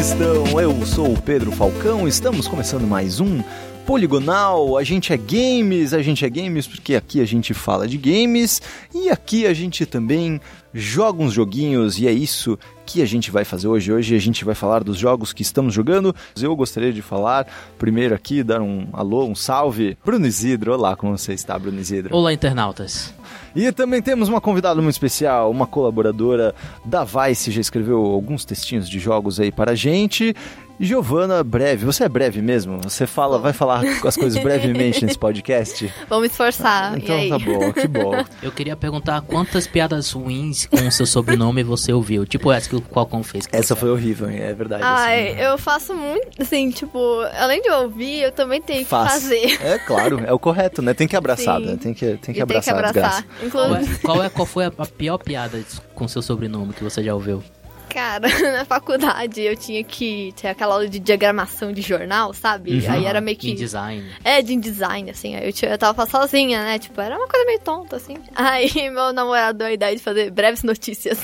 estão? Eu sou o Pedro Falcão, estamos começando mais um Poligonal. A gente é games, a gente é games porque aqui a gente fala de games e aqui a gente também joga uns joguinhos e é isso que a gente vai fazer hoje. Hoje a gente vai falar dos jogos que estamos jogando. Eu gostaria de falar primeiro aqui, dar um alô, um salve. Bruno Isidro, olá, como você está, Bruno Isidro? Olá, internautas. E também temos uma convidada muito especial, uma colaboradora da Vice, já escreveu alguns textinhos de jogos aí para a gente. Giovana, breve. Você é breve mesmo? Você fala, vai falar as coisas brevemente nesse podcast? Vamos esforçar. Então tá bom, que bom. Eu queria perguntar quantas piadas ruins com o seu sobrenome você ouviu? Tipo essa que o Qualcomm fez. Essa foi horrível, é verdade. Ai, assim. eu faço muito, assim, tipo, além de ouvir, eu também tenho que Faz. fazer. É claro, é o correto, né? Tem que abraçar, Sim. né? Tem que, tem que E abraçar, tem que abraçar. Qual, Inclusive, é, qual, é, qual foi a, a pior piada com seu sobrenome que você já ouviu? Cara, na faculdade eu tinha que ter aquela aula de diagramação de jornal, sabe? Uhum. Aí era meio que. Em design. É, de design, assim. Aí eu, tinha, eu tava sozinha, né? Tipo, era uma coisa meio tonta, assim. Aí meu namorado deu a ideia de fazer breves notícias.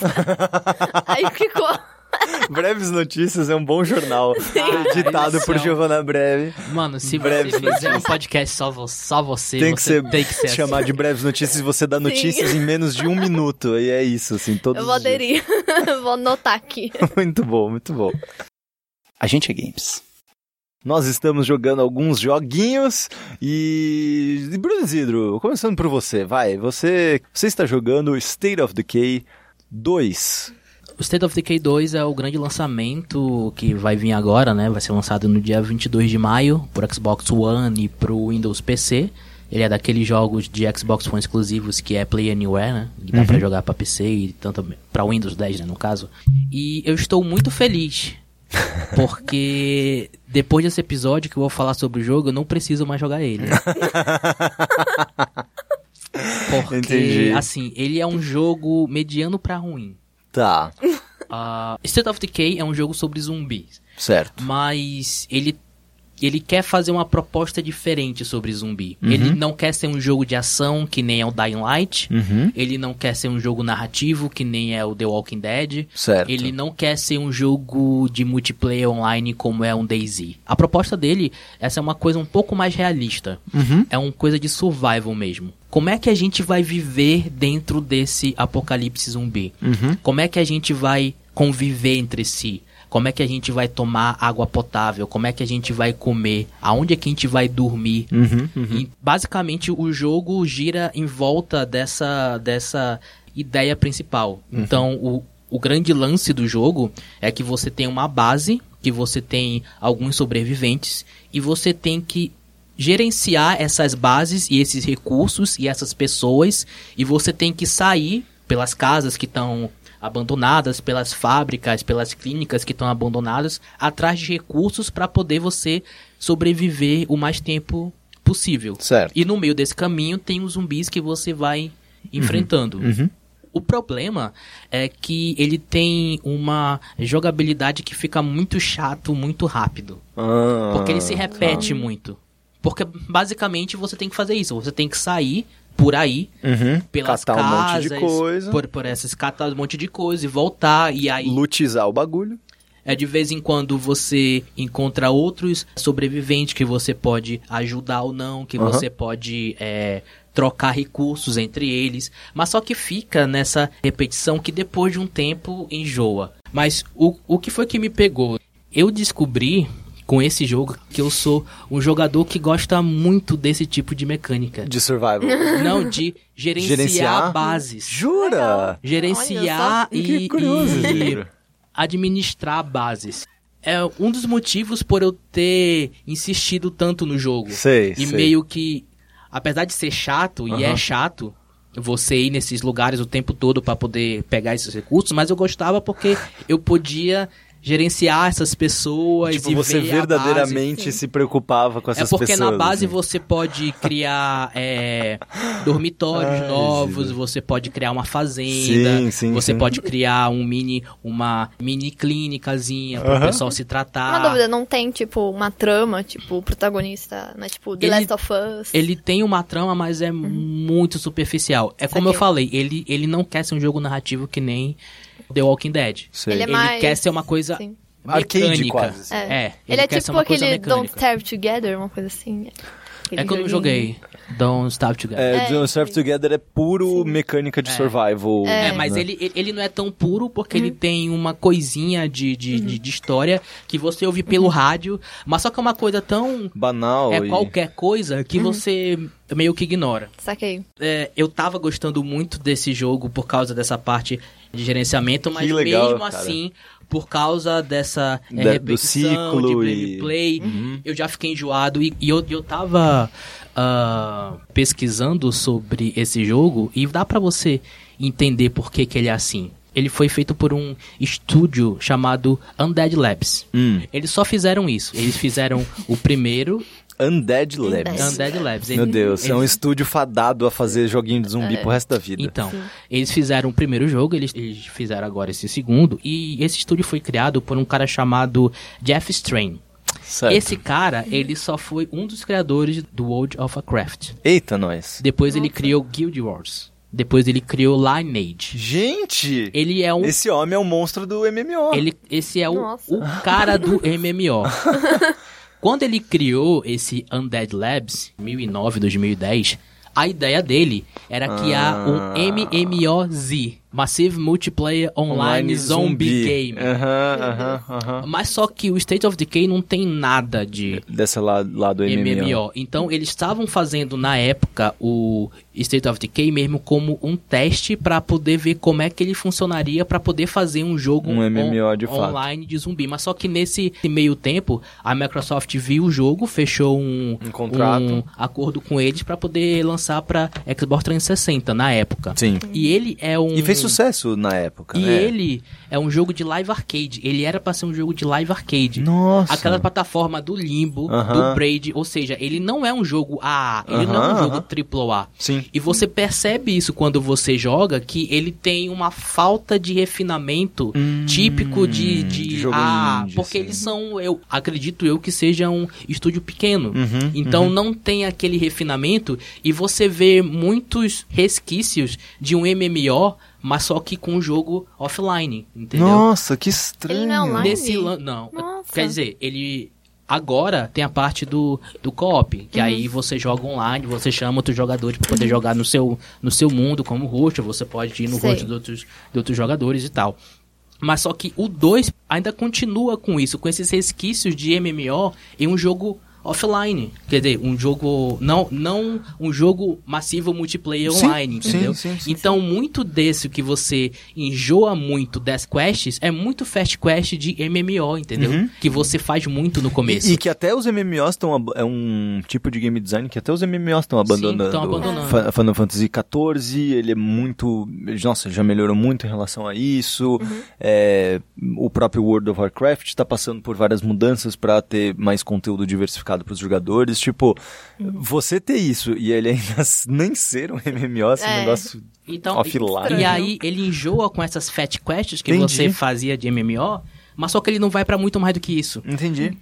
Aí ficou. Breves Notícias é um bom jornal. Editado por Giovana Breve. Mano, se Breves você fizer um podcast só, vo- só você, Tem que você ser, tem que ser chamar de breves notícias e você dá notícias em menos de um minuto. E é isso, assim, todos Eu vou os dias. aderir. vou anotar aqui. Muito bom, muito bom. A gente é games. Nós estamos jogando alguns joguinhos e. e Bruno Isidro, começando por você, vai. Você, você está jogando State of Decay 2. O State of Decay 2 é o grande lançamento que vai vir agora, né? Vai ser lançado no dia 22 de maio por Xbox One e pro Windows PC. Ele é daqueles jogos de Xbox One exclusivos que é Play Anywhere, né? Que dá pra jogar pra PC e tanto pra Windows 10, né, no caso. E eu estou muito feliz. Porque depois desse episódio que eu vou falar sobre o jogo, eu não preciso mais jogar ele. Porque, Entendi. assim, ele é um jogo mediano pra ruim. Tá, Uh, State of Decay é um jogo sobre zumbis, certo. mas ele ele quer fazer uma proposta diferente sobre zumbi. Ele não quer ser um jogo de ação que nem é o Dying Light. Uhum. Ele não quer ser um jogo narrativo que nem é o The Walking Dead. Certo. Ele não quer ser um jogo de multiplayer online como é um DayZ. A proposta dele é ser uma coisa um pouco mais realista. Uhum. É uma coisa de survival mesmo. Como é que a gente vai viver dentro desse apocalipse zumbi? Uhum. Como é que a gente vai conviver entre si? Como é que a gente vai tomar água potável? Como é que a gente vai comer? Aonde é que a gente vai dormir? Uhum, uhum. E basicamente o jogo gira em volta dessa, dessa ideia principal. Então o, o grande lance do jogo é que você tem uma base, que você tem alguns sobreviventes e você tem que gerenciar essas bases e esses recursos e essas pessoas e você tem que sair pelas casas que estão abandonadas, pelas fábricas, pelas clínicas que estão abandonadas, atrás de recursos para poder você sobreviver o mais tempo possível. Certo. E no meio desse caminho tem os zumbis que você vai enfrentando. Uhum. O problema é que ele tem uma jogabilidade que fica muito chato, muito rápido. Ah, Porque ele se repete muito. Porque basicamente você tem que fazer isso. Você tem que sair por aí, Uhum. pelas Catar um casas, monte de coisa. Por, por essas catar um monte de coisa e voltar. E aí Lutizar o bagulho. é de vez em quando você encontra outros sobreviventes que você pode ajudar ou não, que Aham. você pode é, trocar recursos entre eles. Mas só que fica nessa repetição que depois de um tempo enjoa. Mas o, o que foi que me pegou? Eu descobri com esse jogo que eu sou um jogador que gosta muito desse tipo de mecânica. De survival. Não, de gerenciar, Gerenciar? bases. Jura? Gerenciar Olha e, Que curioso, e administrar bases. É um dos motivos por eu ter insistido tanto no jogo. Sei, E sei. meio que, apesar de ser chato, e Aham. é chato, você ir nesses lugares o tempo todo para poder pegar esses recursos, mas eu gostava porque eu podia gerenciar essas pessoas Tipo, e você ver a verdadeiramente se preocupava com é essas porque pessoas. na base assim. você pode criar é, dormitórios Ai, novos, você pode criar uma fazenda, Sim, sim, você sim. pode criar um mini, uma mini clínicazinha para o Aham. pessoal se tratar. Uma dúvida, não tem, tipo, uma trama, tipo, o protagonista, né? Tipo, The Ele- Last of Us. Ele tem uma trama, mas é muito superficial. É como eu Saquei. falei, ele, ele não quer ser um jogo narrativo que nem The Walking Dead. Sei. Ele é Ele mais- quer ser uma coisa Sim. Arcade mecânica. quase. assim. É. É, Ele, é quer ser tipo aquele Don't. Starve Together, uma coisa assim. Aquele É que eu não joguei Don't Starve Together. É, É, Don't sim. Together é puro mecânica de survival. É, É. mas né? ele, ele- ele não é tão puro porque ele tem uma coisinha de, de, de, de história que você ouve pelo rádio, mas só que é uma coisa tão. Banal. É e- qualquer coisa que você meio que ignora. Saquei. É, eu tava gostando muito desse jogo por causa dessa parte de gerenciamento, mas legal, mesmo cara. assim, por causa dessa é, Da- do repetição ciclo de e- gameplay, eu já fiquei enjoado e, e eu, eu tava ah, pesquisando sobre esse jogo e dá pra você entender por que, que ele é assim. Ele foi feito por um estúdio chamado Undead Labs. Hum. Eles só fizeram isso. Eles fizeram o primeiro Undead Labs. Undead. Undead Labs. Meu Eles- Deus, é um eles- estúdio fadado a fazer joguinho de zumbi pro resto da vida. Então, eles fizeram o primeiro jogo, eles, eles fizeram agora esse segundo, e esse estúdio foi criado por um cara chamado Jeff Strain. certo. Esse cara, ele só foi um dos criadores do World of Warcraft. Eita, nós. Depois ele criou Guild Wars. Depois ele criou Lineage. Gente! Ele é um Esse homem é o monstro do MMO. ele, esse é o, Nossa. o cara do MMO. Quando ele criou esse Undead Labs, 2009, 2010, a ideia dele era criar Ah. um MMOZ, Massive Multiplayer Online, Zombie, Game. Aham, aham, aham. Mas só que o State of Decay não tem nada de Dessa lá, lá do MMO. MMO. Então eles estavam fazendo na época o State of Decay mesmo como um teste para poder ver como é que ele funcionaria para poder fazer um jogo Um MMO de on- fato. online de zumbi. Mas só que nesse meio tempo a Microsoft viu o jogo, fechou um, Um contrato. um acordo com eles para poder lançar para Xbox 360 na época. Sim. E ele é um E fez sucesso na época, e né? ele é um jogo de live arcade. Ele era pra ser um jogo de live arcade. Nossa. Aquela plataforma do Limbo, Aham. do Braid, ou seja, ele não é um jogo AA, ele não é um jogo aham. AAA. Sim. E você percebe isso quando você joga, que ele tem uma falta de refinamento típico de, de, Hum, de jogo AA, indie, porque assim. eles são, eu acredito eu, que seja um estúdio pequeno. Uhum, então não tem aquele refinamento e você vê muitos resquícios de um MMO, mas só que com um jogo offline, entendeu? Nossa, que estranho. Ele não é online? Nesse lan- não. Nossa. Quer dizer, ele agora tem a parte do, do co-op, que aí você joga online, você chama outros jogadores para poder jogar no seu, no seu mundo como host, ou você pode ir no Sei. host de outros, de outros jogadores e tal. Mas só que o 2 ainda continua com isso, com esses resquícios de MMO em um jogo offline. Quer dizer, um jogo. Não, não um jogo massivo multiplayer Sim, online, sim, entendeu? sim, sim, então, muito desse que você enjoa muito das quests é muito fast quest de MMO, entendeu? Que você faz muito no começo. Uhum. E, e que até os MMOs estão. É um tipo de game design que até os MMOs estão abandonando. tão abandonando. Final Fantasy XIV, ele é muito. Nossa, já melhorou muito em relação a isso. É, o próprio World of Warcraft está passando por várias mudanças para ter mais conteúdo diversificado para os jogadores. Tipo, você ter isso e ele ainda nem ser um MMO, esse É. negócio Então, offline. E aí ele enjoa com essas fat quests que Entendi. você fazia de MMO, mas só que ele não vai pra muito mais do que isso. Entendi.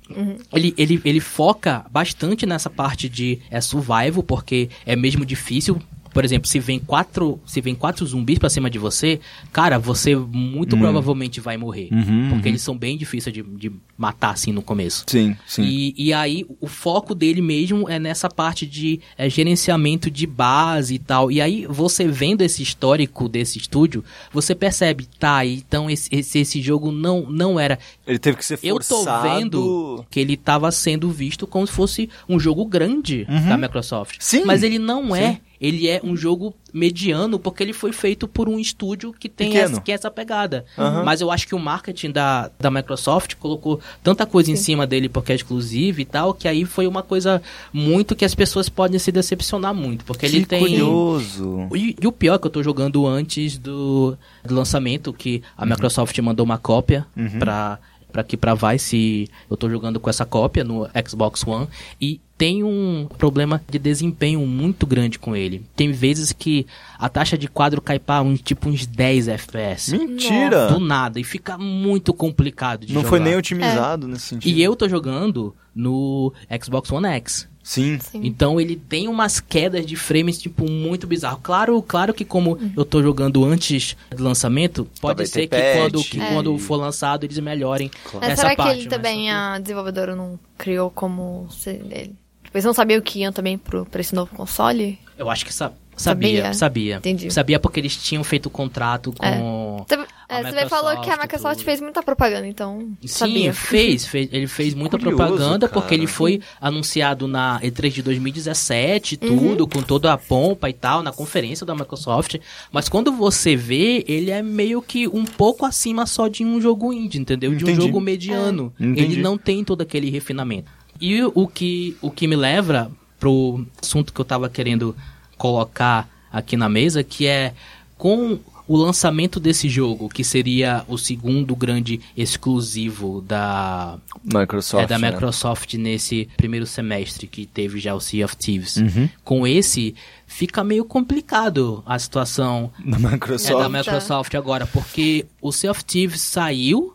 Ele, ele, ele foca bastante nessa parte de é, survival, porque é mesmo difícil. Por exemplo, se vem quatro, se vem quatro zumbis pra cima de você, cara, você muito provavelmente vai morrer. Uhum, porque uhum. eles são bem difíceis de, de matar assim no começo. Sim, sim. E, e aí, o foco dele mesmo é nessa parte de é, gerenciamento de base e tal. E aí, você vendo esse histórico desse estúdio, você percebe, tá, então esse, esse, esse jogo não, não era. Ele teve que ser Eu tô forçado. vendo que ele estava sendo visto como se fosse um jogo grande da Microsoft. Uhum. Sim. Mas ele não é. Sim. Ele é um jogo mediano porque ele foi feito por um estúdio que tem essa, que é essa pegada. Aham. Mas eu acho que o marketing da, da Microsoft colocou tanta coisa em cima dele porque é exclusivo e tal, que aí foi uma coisa muito que as pessoas podem se decepcionar muito. Porque que ele tem. curioso. E, e o pior é que eu tô jogando antes do, do lançamento, que a Microsoft mandou uma cópia Uhum. pra, pra aqui pra Vice. Eu tô jogando com essa cópia no Xbox One. E tem um problema de desempenho muito grande com ele. Tem vezes que a taxa de quadro cai pra uns, tipo uns 10 FPS. Mentira! Do nada. E fica muito complicado de Não jogar. foi nem otimizado nesse sentido. E eu tô jogando no Xbox One X. Sim. Sim. Então ele tem umas quedas de frames, tipo, muito bizarro. Claro, claro que como eu tô jogando antes do lançamento, pode ter ser que, patch quando, que e- quando for lançado eles melhorem Mas essa será parte. que ele também, a desenvolvedora não criou como... Ele... Eles não sabiam que iam também pro, pra esse novo console? que- Eu acho que sa- sabia, Sabia? sabia. Entendi. Sabia porque eles tinham feito contrato com... Você, é, você falou que a Microsoft tudo. fez muita propaganda, então Sim, sabia. fez, fez. Ele fez muita Curioso, propaganda cara. porque ele foi anunciado na E3 de 2017, Uhum. tudo, com toda a pompa e tal, na conferência da Microsoft. Mas quando você vê, ele é meio que um pouco acima só de um jogo indie, entendeu? De um Entendi. jogo mediano. É. Ele não tem todo aquele refinamento. E o que, o que me leva pro assunto que eu tava querendo colocar aqui na mesa, que é com o lançamento desse jogo, que seria o segundo grande exclusivo da, Microsoft. é, da né? Microsoft nesse primeiro semestre que teve já o Sea of Thieves. Uhum. Com esse, fica meio complicado a situação Da é, Microsoft. da Microsoft agora, porque o Sea of Thieves saiu,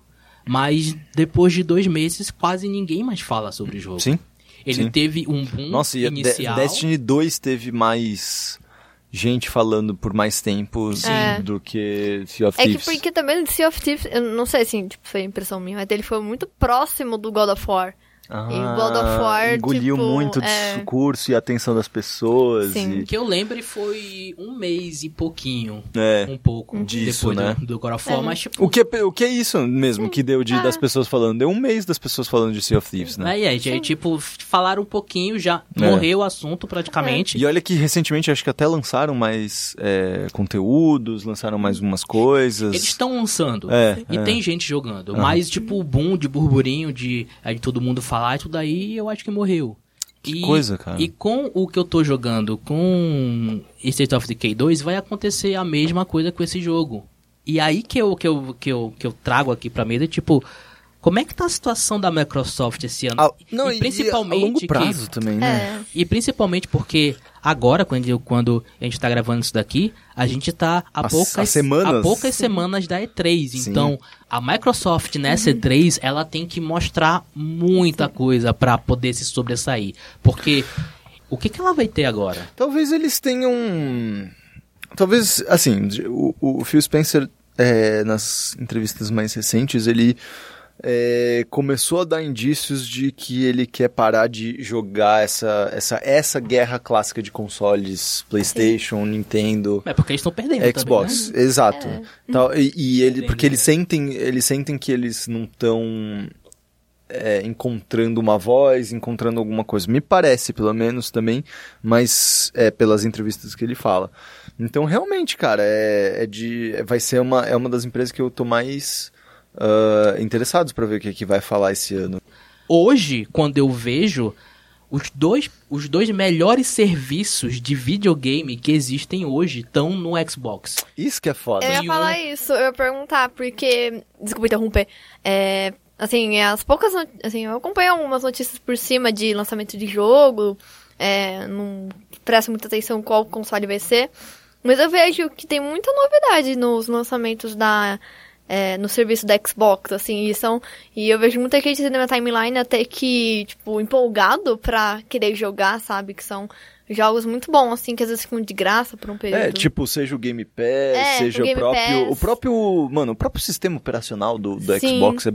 mas depois de dois meses quase ninguém mais fala sobre o jogo. Sim. Ele sim. teve um boom Nossa, e a De-. Destiny 2 teve mais gente falando por mais tempo É. do que Sea of É que Thieves. porque também Sea of Thieves, eu não sei assim, tipo, foi impressão minha, mas ele foi muito próximo do God of War. Ah, E God of War, engoliu tipo, muito o é. discurso e a atenção das pessoas. Sim. e- Que eu lembre foi um mês e pouquinho. É. Um pouco. Disso, depois né? do, do God of War, É. mas tipo. O que, é, o que é isso mesmo que deu de, Ah. das pessoas falando? Deu um mês das pessoas falando de Sea of Thieves, né? Aí, aí, aí, tipo, falaram um pouquinho, já É. morreu o assunto praticamente. E olha que recentemente acho que até lançaram mais é, conteúdos, lançaram mais umas coisas. Eles estão lançando. É, e é. tem gente jogando. Mas, tipo, o boom de burburinho, de, aí de todo mundo falar e tudo aí, eu acho que morreu. Que E- coisa, cara. E com o que eu tô jogando com State of Decay 2, vai acontecer a mesma coisa com esse jogo. E aí que eu, que eu, que eu, que eu trago aqui pra mesa, tipo, como é que tá a situação da Microsoft esse ano? Ah, não, e e principalmente a longo que- prazo também, né? É. e principalmente porque agora, quando, quando a gente tá gravando isso daqui, a gente tá a, As- poucas, as semanas. a poucas semanas da E3. Sim. Então, a Microsoft nessa E3, ela tem que mostrar muita coisa pra poder se sobressair. Porque o que, que ela vai ter agora? Talvez eles tenham. Talvez, assim, o, o Phil Spencer, é, nas entrevistas mais recentes, ele é, começou a dar indícios de que ele quer parar de jogar essa, essa, essa guerra clássica de consoles, PlayStation, Nintendo. É porque eles estão perdendo Xbox, também, né? exato. Tal, e, e ele, porque eles sentem, eles sentem que eles não estão encontrando uma voz, encontrando alguma coisa. Me parece, pelo menos também, mas é pelas entrevistas que ele fala. Então, realmente, cara, é, é de, é- vai ser uma, é uma das empresas que eu tô mais ah, interessados para ver o que, que vai falar esse ano. Hoje, quando eu vejo os dois, os dois melhores serviços de videogame que existem hoje estão no Xbox. Isso que é foda. Eu ia falar um- isso, eu ia perguntar, porque. Desculpa interromper. É, assim, as poucas. not- Assim, eu acompanho algumas notícias por cima de lançamento de jogo. É, não presto muita atenção qual console vai ser. Mas eu vejo que tem muita novidade nos lançamentos da. É, no serviço da Xbox, assim, e são. E eu vejo muita gente na minha timeline até que, tipo, empolgado pra querer jogar, sabe? Que são jogos muito bons, assim, que às vezes ficam de graça por um período. É, tipo, seja o Game Pass, É, seja o o próprio. Pass. O próprio. Mano, o próprio sistema operacional do, do Sim. Xbox é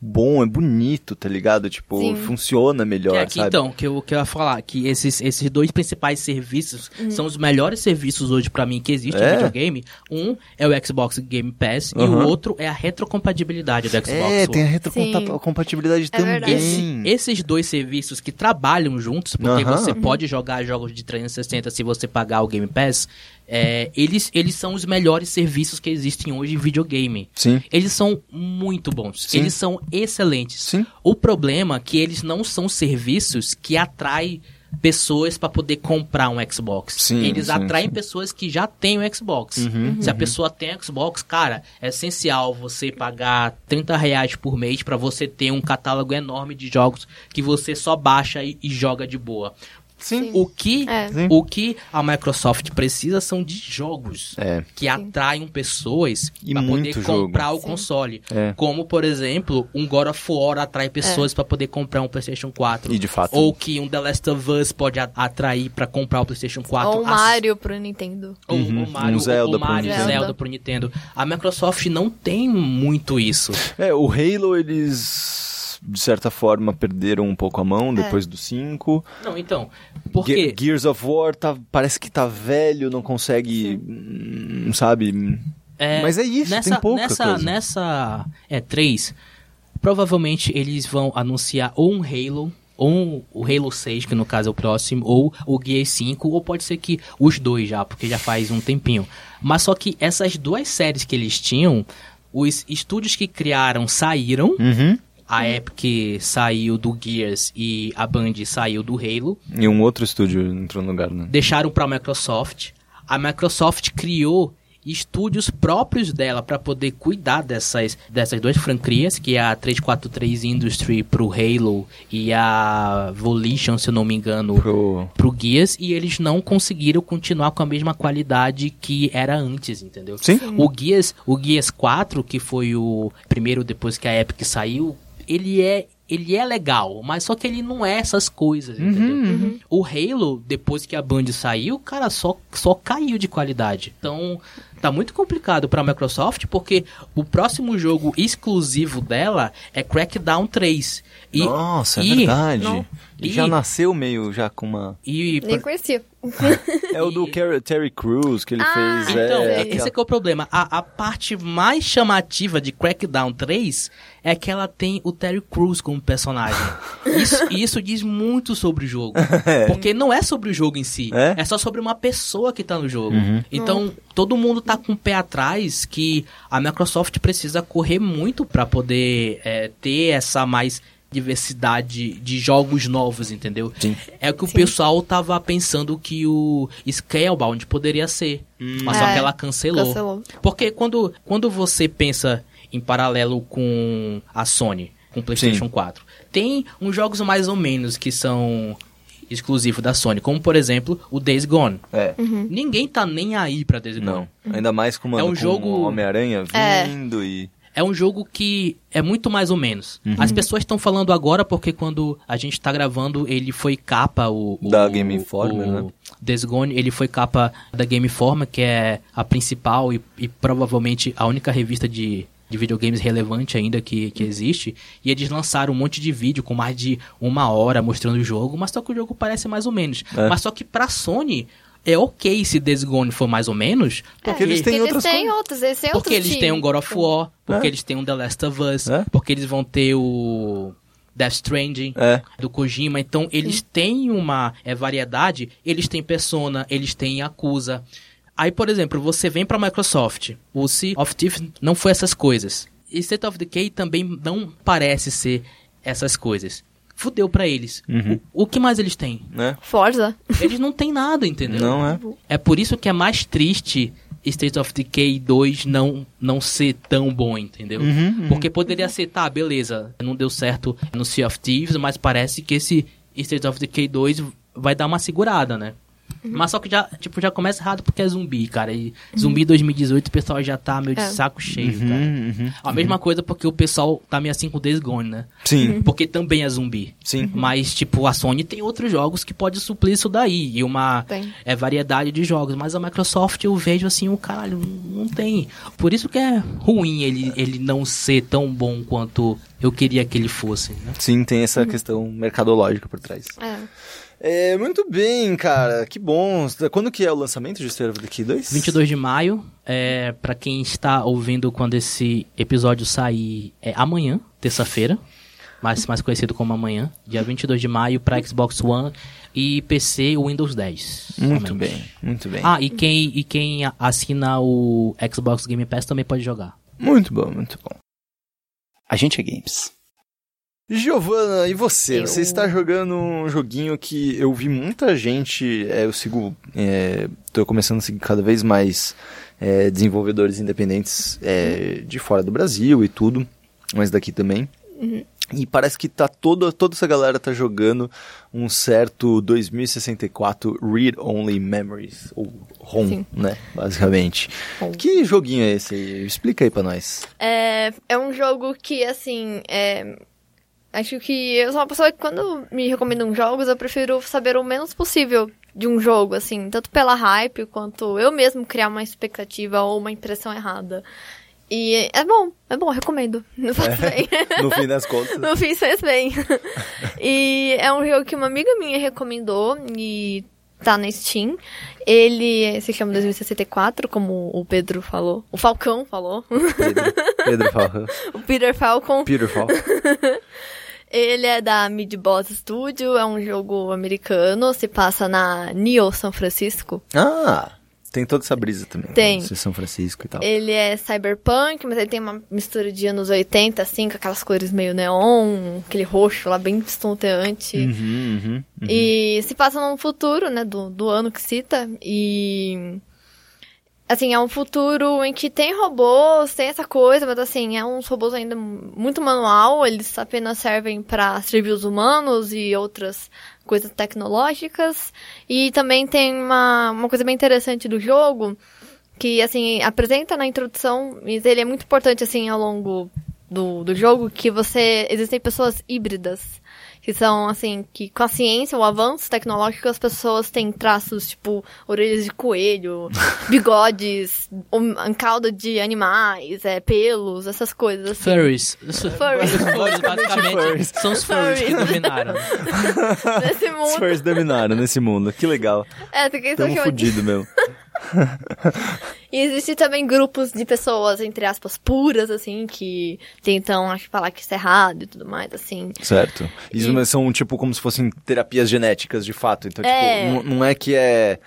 bom, é bonito, tá ligado? Tipo, Sim. funciona melhor, Que aqui, sabe? então, que eu, que eu ia falar, que esses, esses dois principais serviços Uhum. são os melhores serviços hoje pra mim que existem É? no videogame. Um é o Xbox Game Pass e Aham. o outro é a retrocompatibilidade do Xbox É, One. tem a retrocompatibilidade É também. Esse- esses dois serviços que trabalham juntos, porque Aham. você pode jogar jogos de 360 se você pagar o Game Pass, é, eles, eles são os melhores serviços que existem hoje em videogame. Sim. Eles são muito bons, Sim. eles são excelentes. Sim. O problema é que eles não são serviços que atraem pessoas para poder comprar um Xbox. Sim, eles sim, atraem sim. pessoas que já têm o Xbox. Uhum, Se a pessoa tem Xbox, cara, é essencial você pagar 30 reais por mês para você ter um catálogo enorme de jogos que você só baixa e, e joga de boa. Sim. O que, É. Sim. o que a Microsoft precisa são de jogos É. que atraiam pessoas E para poder jogo. comprar o console. É. Como, por exemplo, um God of War atrai pessoas pra poder comprar um PlayStation 4. E de fato. Ou que um The Last of Us pode atrair pra comprar o PlayStation 4. Ou um As- Mario pro Nintendo. Ou Uhum. o Mario, Um Zelda o pro Mario Nintendo. Zelda pro Nintendo. A Microsoft não tem muito isso. É, o Halo eles de certa forma perderam um pouco a mão depois do 5. Não, então, porque Ge- Gears of War tá, parece que tá velho, não consegue, hum, sabe? É, Mas é isso, nessa, tem pouca nessa, coisa. Nessa é 3, provavelmente eles vão anunciar ou um Halo, ou um, o Halo 6, que no caso é o próximo, ou o Gear 5, ou pode ser que os dois já, porque já faz um tempinho. Mas só que essas duas séries que eles tinham, os estúdios que criaram saíram, Uhum. A Epic saiu do Gears e a Band saiu do Halo, E um outro estúdio entrou no lugar, né? deixaram para a Microsoft. A Microsoft criou estúdios próprios dela para poder cuidar dessas, dessas duas franquias, que é a 343 Industry pro Halo e a Volition, se eu não me engano, Pro... pro Gears, e eles não conseguiram continuar com a mesma qualidade que era antes, entendeu? Sim. O Gears, o Gears 4, que foi o primeiro depois que a Epic saiu, ele é ele é legal, mas só que ele não é essas coisas, entendeu? O Halo, depois que a Band saiu, cara, só, só caiu de qualidade. Então, tá muito complicado pra Microsoft, porque o próximo jogo exclusivo dela é Crackdown 3. E, Nossa, é e- verdade. não. E já nasceu meio já com uma... E, Nem conhecia. É o do Car- Terry Crews que ele Ah, fez. Então, é, é, aquela- esse é que é o problema. A, a parte mais chamativa de Crackdown 3 é que ela tem o Terry Crews como personagem. Isso, e isso diz muito sobre o jogo. Porque não é sobre o jogo em si. É? só sobre uma pessoa que tá no jogo. Então, todo mundo tá com o pé atrás que a Microsoft precisa correr muito pra poder é, ter essa mais diversidade de jogos novos, entendeu? Sim. É o que o pessoal tava pensando que o Scalebound poderia ser. Mas só É, que ela cancelou. cancelou. Porque quando, quando você pensa em paralelo com a Sony, com o PlayStation Sim. 4, tem uns jogos mais ou menos que são exclusivos da Sony, como por exemplo o Days Gone. É. Ninguém tá nem aí pra Days Gone. Não. Ainda mais com, uma, É um com jogo- o Homem-Aranha É. vindo e. É um jogo que é muito mais ou menos. Uhum. As pessoas estão falando agora porque quando a gente tá gravando, ele foi capa o... o Da Game Informer, o, né? Days Gone, ele foi capa da Game Informer, que é a principal e, e provavelmente a única revista de, de videogames relevante ainda que, que existe. E eles lançaram um monte de vídeo com mais de uma hora mostrando o jogo, mas só que o jogo parece mais ou menos. É. Mas só que pra Sony... É ok se Days Gone for mais ou menos, Porque eles têm eles têm outros, eles têm porque outros eles têm um God of War, porque É. eles têm um The Last of Us, É. porque eles vão ter o Death Stranding É. do Kojima. Então eles têm uma é, variedade, eles têm Persona, eles têm Yakuza. Aí, por exemplo, você vem pra Microsoft, o Sea of Thieves não foi essas coisas. E State of Decay também não parece ser essas coisas. Fudeu pra eles. Uhum. O, o que mais eles têm? Né? Forza. Eles não têm nada, entendeu? Não é? É por isso que é mais triste State of Decay 2 não, não ser tão bom, entendeu? Uhum, Porque poderia ser, tá, beleza, não deu certo no Sea of Thieves, mas parece que esse State of Decay 2 vai dar uma segurada, né? Mas só que já, tipo, já começa errado porque é zumbi, cara. E zumbi 2018 o pessoal já tá meio de É. saco cheio, Uhum, cara. uhum. A mesma coisa porque o pessoal tá meio assim com Days Gone, né? Sim, Porque também é zumbi. sim. Mas, tipo, a Sony tem outros jogos que pode suplir isso daí. E uma Tem. é, variedade de jogos. Mas a Microsoft eu vejo assim, o caralho, não tem. Por isso que é ruim ele, ele não ser tão bom quanto eu queria que ele fosse. Né? Sim, tem essa questão mercadológica por trás. É. É, muito bem, cara. Que bom. Quando que é o lançamento de of Decay 2? 22 de maio, é, para quem está ouvindo quando esse episódio sair, é amanhã, terça-feira. Mais, mais conhecido como amanhã, dia 22 de maio para Xbox One e PC Windows 10. Muito somente. bem, muito bem. Ah, e quem, e quem assina o Xbox Game Pass também pode jogar. Muito bom, muito bom. A gente é games. Giovana, e você? Eu- Você está jogando um joguinho que eu vi muita gente. é, eu sigo. É, tô começando a seguir cada vez mais é, desenvolvedores independentes é, de fora do Brasil e tudo, mas daqui também. E parece que tá toda, toda essa galera tá jogando um certo 2064 Read Only Memories, ou ROM, Sim. né? Basicamente. Que joguinho é esse aí? Explica aí pra nós. É, é um jogo que, assim, é, acho que eu sou uma pessoa que quando me recomendam jogos, eu prefiro saber o menos possível de um jogo, assim, tanto pela hype quanto eu mesmo criar uma expectativa ou uma impressão errada. E é bom, é bom, recomendo. Não faz bem. No fim das contas. No fim fez bem. e é um jogo que uma amiga minha recomendou e tá na Steam. Ele se chama 2064, como o Pedro falou. O Falcão falou. Pedro, Pedro Falcão. o Peter Falcon. Peter Falcão. Ele é da Mid-Boss Studio, é um jogo americano, se passa na Neo São Francisco. Ah, tem toda essa brisa também. Tem. né? São Francisco e tal. Ele é cyberpunk, mas ele tem uma mistura de anos 80, assim, com aquelas cores meio neon, aquele roxo lá bem estonteante. Uhum, uhum, uhum. E se passa num futuro, né, do, do ano que cita, e... Assim, é um futuro em que tem robôs, tem essa coisa, mas assim, é uns robôs ainda muito manual, eles apenas servem para servir os humanos e outras coisas tecnológicas. E também tem uma, uma coisa bem interessante do jogo, que assim, apresenta na introdução, mas ele é muito importante assim ao longo do, do jogo, que você. Existem pessoas híbridas. Que são, assim, que com a ciência, o avanço tecnológico, as pessoas têm traços, tipo, orelhas de coelho, bigodes, um, cauda de animais, é, pelos, essas coisas, assim. Furries. Furries. Furries, basicamente, furries. são os furries que Furries. dominaram. Nesse Os mundo. fãs dominaram nesse mundo. Que legal. É, tem que Tamo fudido mesmo. E existem também grupos de pessoas, entre aspas, puras, assim, que tentam, acho, falar que isso é errado e tudo mais, assim. Certo. Isso mas são, tipo, como se fossem terapias genéticas, de fato. Então, É. tipo, não é que é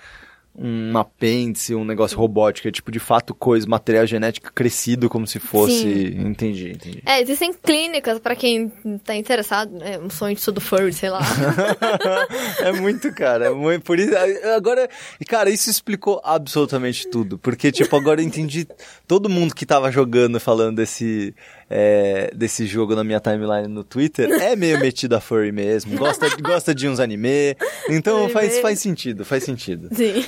um apêndice, um negócio robótico. É, tipo, de fato, coisa, material genético crescido como se fosse... Sim. Entendi, entendi. É, existem clínicas pra quem tá interessado, é um sonho de tudo furry, sei lá. é muito, cara. É muito, por isso, agora, cara, isso explicou absolutamente tudo. Porque, tipo, agora eu entendi todo mundo que tava jogando, falando desse, é, desse jogo na minha timeline no Twitter, é meio metido a furry mesmo. Gosta, gosta de uns anime. Então faz, faz sentido, faz sentido. Sim.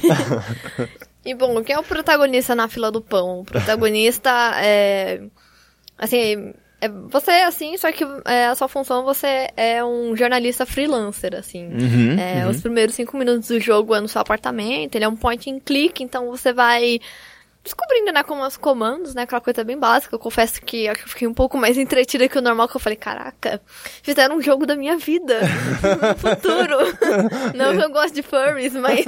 e bom, quem é o protagonista na fila do pão? O protagonista é. Assim, é você, assim, só que é, a sua função você é um jornalista freelancer, assim. Uhum, É, uhum. Os primeiros cinco minutos do jogo é no seu apartamento, ele é um point and click, então você vai descobrindo, né, como os comandos, né, aquela coisa bem básica. Eu confesso que acho que eu fiquei um pouco mais entretida que o normal, que eu falei, caraca, fizeram um jogo da minha vida no futuro. Não que eu gosto de furries, mas...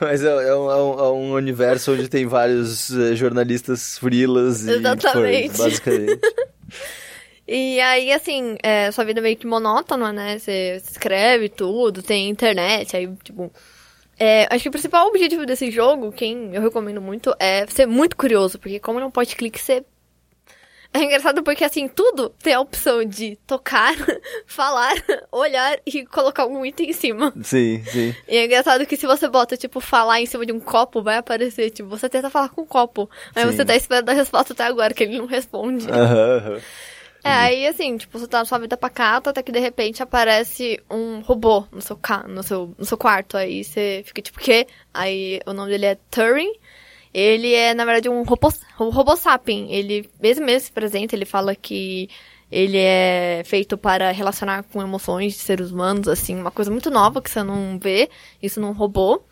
Mas é, é um, é um- é um universo onde tem vários eh, jornalistas freelas e Exatamente. furries, basicamente. E aí, assim, é, sua vida é meio que monótona, né? Você escreve tudo, tem internet, aí, tipo. É, acho que o principal objetivo desse jogo, quem eu recomendo muito, é ser muito curioso, porque como não pode clique, você. É engraçado porque, assim, tudo tem a opção de tocar, falar, olhar e colocar algum item em cima. Sim, sim. E é engraçado que se você bota, tipo, falar em cima de um copo, vai aparecer, tipo, você tenta falar com o copo. Aí Sim. você tá esperando a resposta até agora, que ele não responde. Aham, aham. É, aí assim, tipo, você tá na sua vida pacata, até que de repente aparece um robô no seu, ca... no seu, no seu quarto. Aí você fica tipo, o quê? Aí o nome dele é Turing. Ele é, na verdade, um robô, um robô sapien. Ele, mesmo mesmo se presente, ele fala que ele é feito para relacionar com emoções de seres humanos, assim, uma coisa muito nova que você não vê isso num robô.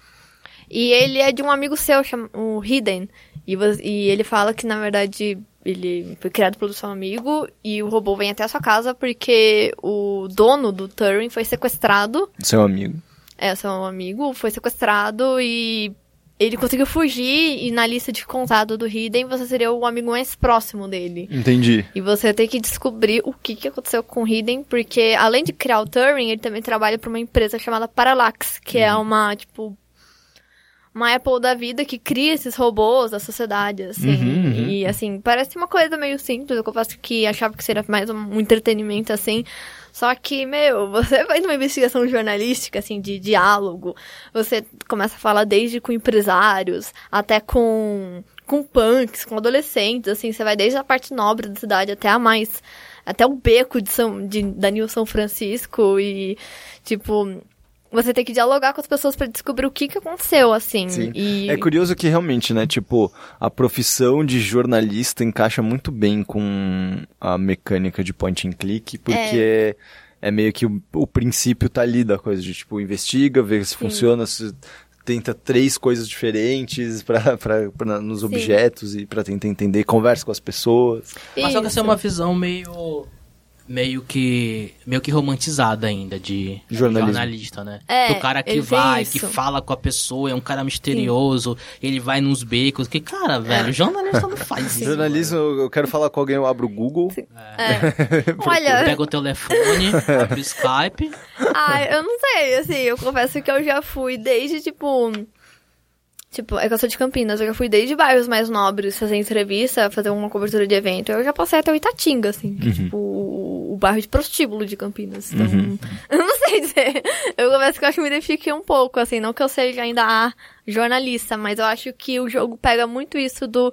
E ele é de um amigo seu, o Hidden. E, e ele fala que, na verdade, ele foi criado pelo seu amigo e o robô vem até a sua casa porque o dono do Turing foi sequestrado. Seu amigo. É, seu amigo foi sequestrado e ele conseguiu fugir e na lista de contato do Hidden você seria o amigo mais próximo dele. Entendi. E você tem que descobrir o que, que aconteceu com o Hidden, porque além de criar o Turing, ele também trabalha para uma empresa chamada Parallax, que é uma, tipo, uma Apple da vida que cria esses robôs da sociedade, assim. Uhum, uhum. E, assim, parece uma coisa meio simples, eu confesso que achava que seria mais um, entretenimento, assim. Só que, meu, você faz uma investigação jornalística, assim, de diálogo. Você começa a falar desde com empresários, até com, com punks, com adolescentes, assim, você vai desde a parte nobre da cidade até a mais até o beco de São de Danilo São Francisco e tipo você tem que dialogar com as pessoas para descobrir o que que aconteceu, assim. Sim. E... É curioso que realmente, né, tipo, a profissão de jornalista encaixa muito bem com a mecânica de point and click, porque é, meio que o, o princípio tá ali da coisa de, tipo, investiga, vê se funciona, se tenta três coisas diferentes pra, pra, pra nos objetos e para tentar entender, conversa com as pessoas. Mas só que essa é uma visão meio meio que meio que romantizada ainda de Jornalismo. jornalista, né? É, Do cara que vai, que fala com a pessoa, é um cara misterioso, ele vai nos becos, que cara, velho, jornalista não faz isso. Jornalismo, eu eu quero falar com alguém, eu abro o Google. É. Olha, Pega o telefone, abre o Skype. Ah, eu não sei, assim, eu confesso que eu já fui desde, tipo... Tipo, é que eu sou de Campinas, eu já fui desde bairros mais nobres fazer entrevista, fazer uma cobertura de evento. Eu já passei até o Itatinga, assim, que é, tipo, o, o bairro de prostíbulo de Campinas. Então, eu não sei dizer. Eu confesso que eu acho que me identifiquei um pouco, assim, não que eu seja ainda a jornalista, mas eu acho que o jogo pega muito isso do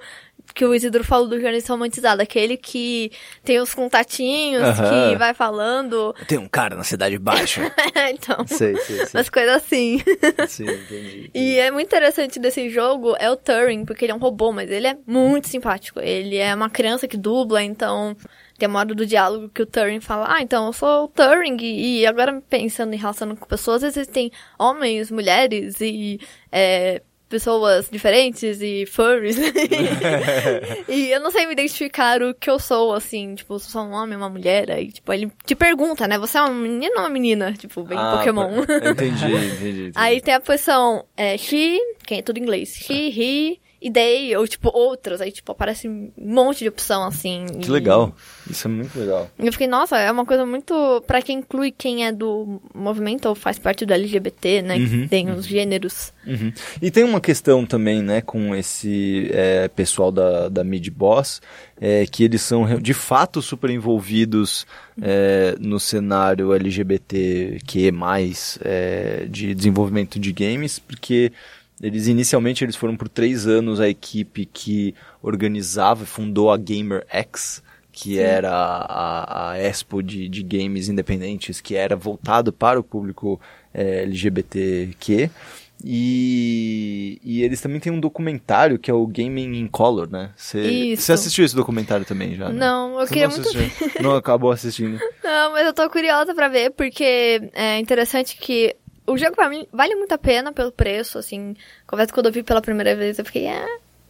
que o Isidro falou do jornalista romantizado, aquele que tem os contatinhos, Aham. que vai falando. Tem um cara na cidade baixa. então, sei, sei, sei. umas coisas assim. Sim, entendi. E é muito interessante desse jogo é o Turing, porque ele é um robô, mas ele é muito simpático. Ele é uma criança que dubla, então tem uma hora do diálogo que o Turing fala, ah, então eu sou o Turing, e e agora pensando em relação com pessoas, existem homens, mulheres e é, pessoas diferentes e furries. e eu não sei me identificar o que eu sou, assim, tipo, se eu sou um homem, uma mulher, aí, tipo, ele te pergunta, né, você é um menino ou uma menina? Tipo, bem Ah, Pokémon. pra- Entendi, entendi. entendi. Aí tem a posição é, she, que é tudo em inglês. She, he e they, ou tipo outros. Aí tipo aparece um monte de opção assim. Que e- legal. Isso é muito legal. E eu fiquei, nossa, é uma coisa muito. Pra quem inclui quem é do movimento ou faz parte do LGBT, né? Uhum, que tem os gêneros. Uhum. E tem uma questão também, né, com esse é, pessoal da, da Mid Boss, é, que eles são de fato super envolvidos é, no cenário LGBTQ+, é, de desenvolvimento de games, porque eles inicialmente eles foram por três anos a equipe que organizava e fundou a GamerX, que era a, a expo de, de games independentes, que era voltado para o público é, LGBTQ. E, e eles também têm um documentário que é o Gaming in Color, né? Você assistiu esse documentário também já? né? Não, eu Você queria não muito? Não acabou assistindo. Não, mas eu tô curiosa pra ver, porque é interessante que o jogo pra mim vale muito a pena pelo preço, assim. Confesso que quando eu vi pela primeira vez, eu fiquei, é.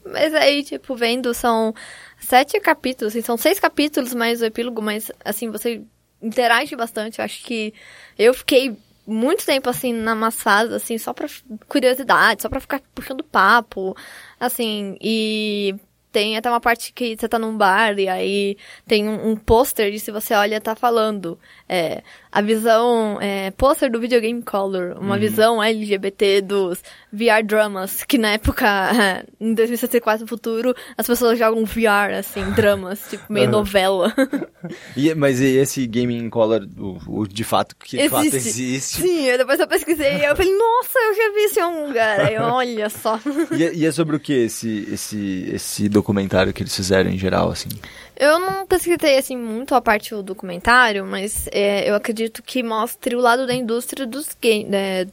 Mas aí, tipo, vendo, são sete capítulos, assim, são seis capítulos mais o epílogo, mas, assim, você interage bastante. Eu acho que eu fiquei muito tempo, assim, na fase, assim, só pra curiosidade, só pra ficar puxando papo, assim, e tem até uma parte que você tá num bar e aí tem um, um pôster e se você olha tá falando é, a visão é, pôster do videogame color, uma visão LGBT dos VR dramas, que na época, em 2064 no futuro, as pessoas jogam VR, assim, dramas, tipo meio Aham. novela. E, mas e esse Gaming in Color, o, o de fato, que de fato existe. Sim, eu depois eu pesquisei e eu falei, nossa, eu já vi isso em algum lugar. Aí, olha só. E, é- e é sobre o que esse, esse, esse documentário que eles fizeram em geral, assim? Eu não pesquisei, assim, muito a parte do documentário, mas é, eu acredito que mostre o lado da indústria dos games, né?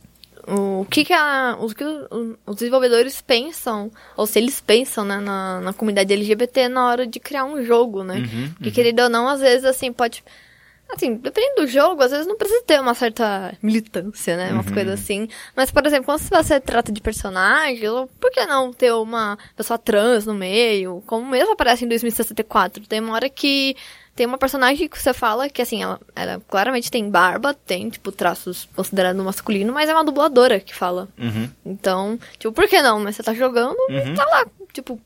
O que, que, a, o que os desenvolvedores pensam, ou se eles pensam, né, na, na comunidade LGBT na hora de criar um jogo, né? Porque, querendo ou não, às vezes, assim, pode... Assim, dependendo do jogo, às vezes não precisa ter uma certa militância, né? Umas coisas assim. Mas, por exemplo, quando você trata de personagem, por que não ter uma pessoa trans no meio? Como mesmo aparece em 2064. Tem uma hora que tem uma personagem que você fala que, assim, ela, ela claramente tem barba, tem, tipo, traços considerados masculino, mas é uma dubladora que fala. Uhum. Então, tipo, por que não? Mas você tá jogando e tá lá, tipo,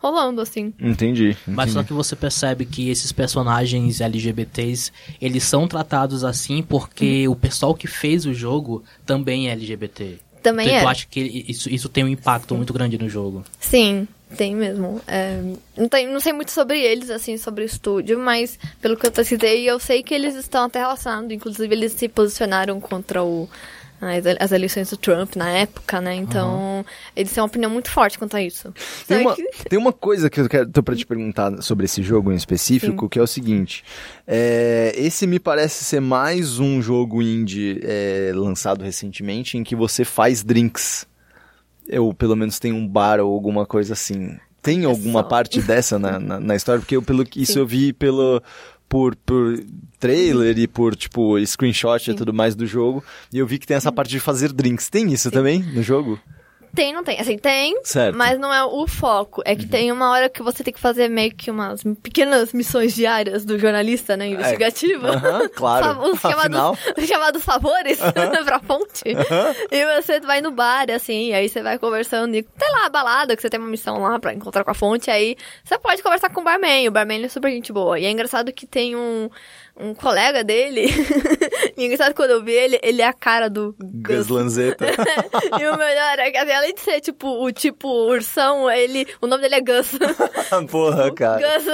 rolando, assim. Entendi. Mas só entendi. que você percebe que esses personagens LGBTs, eles são tratados assim porque o pessoal que fez o jogo também é LGBT. Também então, é. tu acha que isso, isso tem um impacto muito grande no jogo? Sim, tem mesmo. É, não, tem, não sei muito sobre eles, assim, sobre o estúdio, mas pelo que eu pesquisei, eu sei que eles estão até relacionados. Inclusive, eles se posicionaram contra o as, as eleições do Trump na época, né? Então, eles têm uma opinião muito forte quanto a isso. Tem uma, tem uma coisa que eu quero tô pra te perguntar sobre esse jogo em específico, que é o seguinte. é, esse me parece ser mais um jogo indie é, lançado recentemente em que você faz drinks. Eu, pelo menos, tenho um bar ou alguma coisa assim. Tem alguma só. parte dessa na, na, na história? Porque eu, pelo que isso Sim. eu vi pelo... Por, por trailer e por, tipo, screenshot e tudo mais do jogo. E eu vi que tem essa parte de fazer drinks. Tem isso também no jogo? Tem, não tem. Assim, tem, Certo. mas não é o foco. É que tem uma hora que você tem que fazer meio que umas pequenas missões diárias do jornalista, né? Investigativo. É. Aham, claro. Os chamados, os chamados favores pra fonte. E você vai no bar, assim, aí você vai conversando e tem lá a balada, que você tem uma missão lá pra encontrar com a fonte, aí você pode conversar com o barman, o barman é super gente boa. E é engraçado que tem um, um colega dele, e engraçado quando eu vi ele, ele é a cara do Gus Gus. Lanzetta. e o melhor é que assim, além de ser tipo o tipo ursão, ele. O nome dele é Gus. Porra, cara. Gus.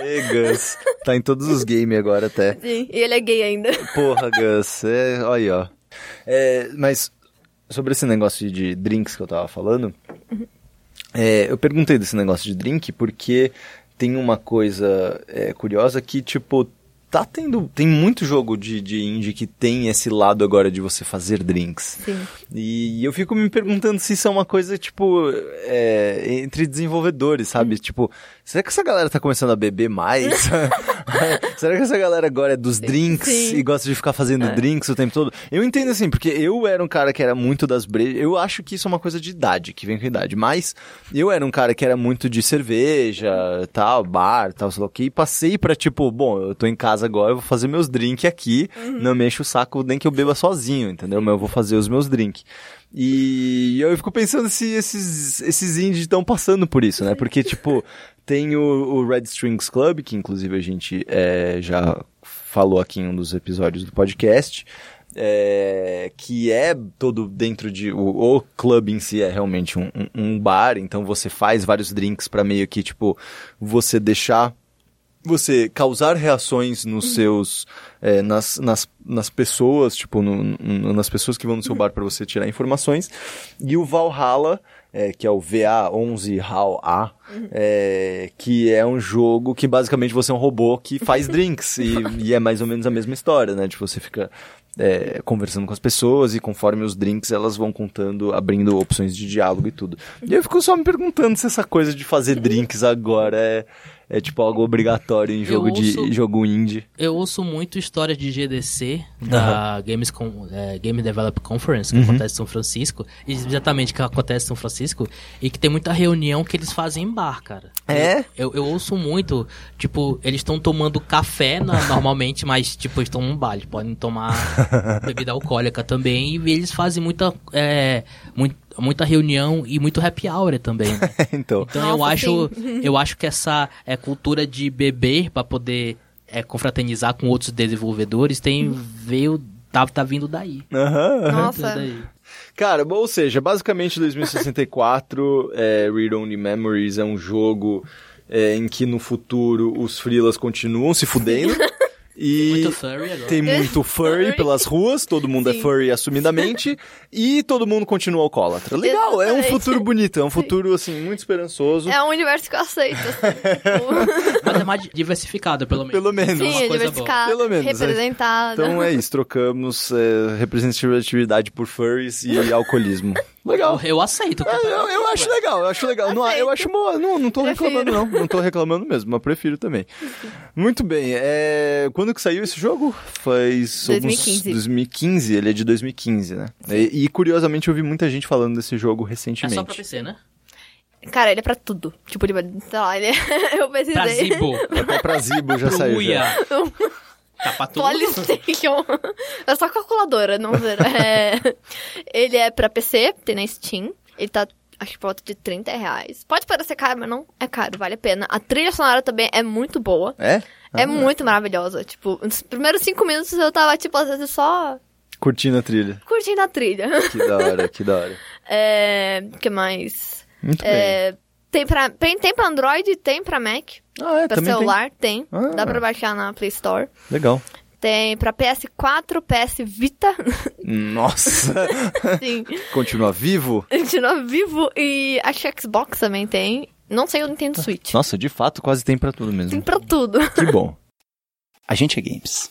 Ei, Gus. Tá em todos os games agora até. Sim, e ele é gay ainda. Porra, Gus. É, olha aí, ó. É, mas sobre esse negócio de drinks que eu tava falando, é, eu perguntei desse negócio de drink porque tem uma coisa é, curiosa que, tipo, tá tendo. Tem muito jogo de, de indie que tem esse lado agora de você fazer drinks. Sim. E eu fico me perguntando se isso é uma coisa, tipo, é, entre desenvolvedores, sabe? Hum. Tipo, será que essa galera tá começando a beber mais? será que essa galera agora é dos drinks Sim. e gosta de ficar fazendo É. drinks o tempo todo? Eu entendo assim, porque eu era um cara que era muito das brejas. Eu acho que isso é uma coisa de idade, que vem com a idade. Mas eu era um cara que era muito de cerveja, tal, bar, tal, sei lá o que. E passei pra, tipo, bom, eu tô em casa agora, eu vou fazer meus drinks aqui. Uhum. Não me enche o saco nem que eu beba sozinho, entendeu? Mas eu vou fazer os meus drinks. E eu fico pensando se esses, esses indies estão passando por isso, né? Porque, tipo, tem o, o Red Strings Club, que inclusive a gente é, já falou aqui em um dos episódios do podcast, é, que é todo dentro de. O, o clube em si é realmente um, um- um bar, então você faz vários drinks pra meio que, tipo, você deixar você causar reações nos seus é, nas, nas, nas pessoas tipo no- no- nas pessoas que vão no seu bar para você tirar informações e o Valhalla é, que é o VA11 HAL A é, que é um jogo que basicamente você é um robô que faz drinks e, e é mais ou menos a mesma história né tipo você fica é, conversando com as pessoas e conforme os drinks elas vão contando, abrindo opções de diálogo e tudo. E eu fico só me perguntando se essa coisa de fazer drinks agora é, é tipo algo obrigatório em jogo de ouço- jogo indie. Eu ouço muito histórias de GDC, da Games Con- é, Game Developer Conference, Uhum. que acontece em São Francisco, exatamente que acontece em São Francisco, e que tem muita reunião que eles fazem em bar, cara. É? Eu, eu ouço muito, tipo, eles estão tomando café na- normalmente, mas, tipo, eles estão num bar, eles podem tomar bebida alcoólica também, e eles fazem muita, é, mui- muita reunião e muito happy hour também, né? então, Então eu Nossa, acho, eu acho que essa é, cultura de beber para poder é, confraternizar com outros desenvolvedores tem veio tá, tá vindo daí. aham, aham. Nossa. Tá daí. Cara, ou seja, basicamente 2064, é, Read Only Memories é um jogo é, em que no futuro os freelas continuam se fudendo. E Muito furry agora. tem muito furry pelas ruas, todo mundo é Sim. furry assumidamente, e todo mundo continua alcoólatra. Legal, é um Exatamente. futuro bonito, é um futuro, assim, muito esperançoso. É um universo que eu aceito. assim, Mas é mais diversificado, pelo menos. Pelo menos. tipo, Sim, é diversificado, Pelo menos, é. representado. Então é isso, trocamos é, representatividade por furries e alcoolismo. Legal. Eu, eu aceito. É, eu, eu acho legal, eu acho legal. Não, eu acho boa. Não, não tô Prefiro. reclamando, não. Não tô reclamando mesmo, mas prefiro também. Muito bem. É... Quando que saiu esse jogo? Faz alguns- 2015. 2015, ele é de 2015, né? E, e, curiosamente eu vi muita gente falando desse jogo É recentemente. só pra PC, né? Cara, ele é pra tudo. Tipo, ele, sei lá, ele é... eu pesquisei. Pra Zibo. Até pra Zibo já saiu. Uia. Já. Tá pra tudo. Polystation. É só calculadora, não zero. É... Ele é pra PC, tem na Steam. Ele tá, acho que por volta de 30 reais. Pode parecer caro, mas não é caro, vale a pena. A trilha sonora também é muito boa. É? É Ah, muito maravilhosa. Tipo, nos primeiros cinco minutos eu tava, tipo, às vezes só Curtindo a trilha. curtindo a trilha. Que da hora, que da hora. É. que mais? Muito bem. É, tem, pra, tem, tem pra Android, tem pra Mac. Ah, é, pra também celular, tem. Ah. Dá pra baixar na Play Store. tem. Legal. Tem pra PS4, PS Vita. Nossa! Sim. Continua vivo? Continua vivo. E que Xbox também tem. Não sei o Nintendo Switch. Nossa, de fato, quase tem pra tudo Tem mesmo. pra tudo. Que bom. A gente é games.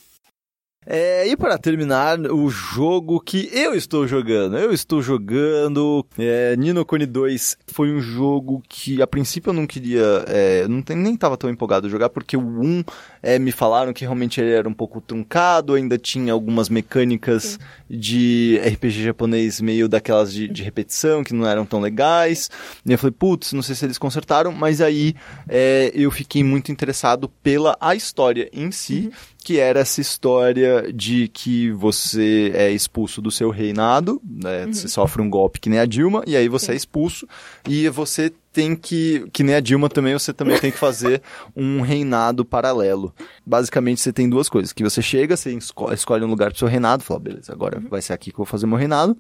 É, e para terminar, o jogo que eu estou jogando. Eu estou jogando é, Nino Kuni 2. Foi um jogo que a princípio eu não queria. É, não tem, nem estava tão empolgado a jogar, porque o 1 é, me falaram que realmente ele era um pouco truncado, ainda tinha algumas mecânicas de RPG japonês meio daquelas de, de repetição que não eram tão legais. E eu falei, putz, não sei se eles consertaram, mas aí é, eu fiquei muito interessado pela a história em si, que era essa história de que você é expulso do seu reinado, né, você sofre um golpe que nem a Dilma, e aí você é expulso, e você tem que, que nem a Dilma também, você também tem que fazer um reinado paralelo. Basicamente, você tem duas coisas, que você chega, você esco- escolhe um lugar pro seu reinado, fala, beleza, agora vai ser aqui que eu vou fazer meu reinado,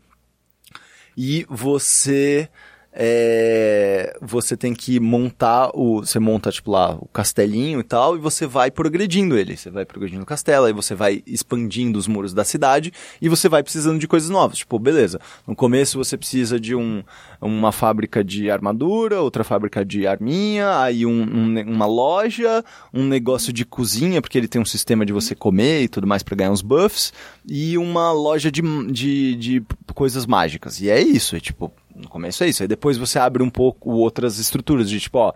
e você é, você tem que montar o você monta tipo lá o castelinho e tal e você vai progredindo ele. Você vai progredindo o castelo aí você vai expandindo os muros da cidade e você vai precisando de coisas novas. Tipo beleza no começo você precisa de um uma fábrica de armadura outra fábrica de arminha aí um, um uma loja um negócio de cozinha porque ele tem um sistema de você comer e tudo mais para ganhar uns buffs e uma loja de, de, de coisas mágicas. E é isso é tipo no começo é isso. Aí depois você abre um pouco outras estruturas de tipo, ó,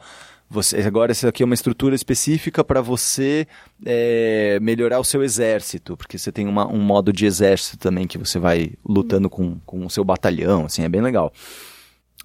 você, agora essa aqui é uma estrutura específica para você é, melhorar o seu exército, porque você tem uma- um modo de exército também que você vai lutando com, com o seu batalhão, assim, é bem legal.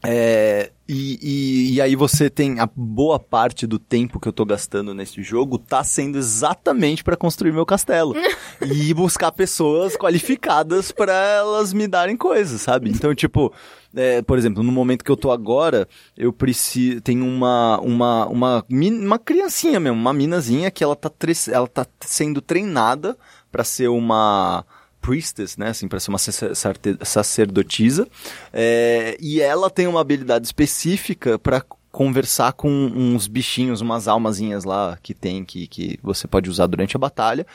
É, e, e, e aí você tem a boa parte do tempo que eu tô gastando nesse jogo tá sendo exatamente para construir meu castelo e buscar pessoas qualificadas para elas me darem coisas, sabe? Então, tipo, é, por exemplo, no momento que eu tô agora, eu preciso tem uma uma uma uma criancinha mesmo, uma minazinha que ela tá tre- ela tá sendo treinada para ser uma priestess, né, assim, para ser uma sacerdotisa, é, e ela tem uma habilidade específica para conversar com uns bichinhos, umas almazinhas lá que tem que, que você pode usar durante a batalha.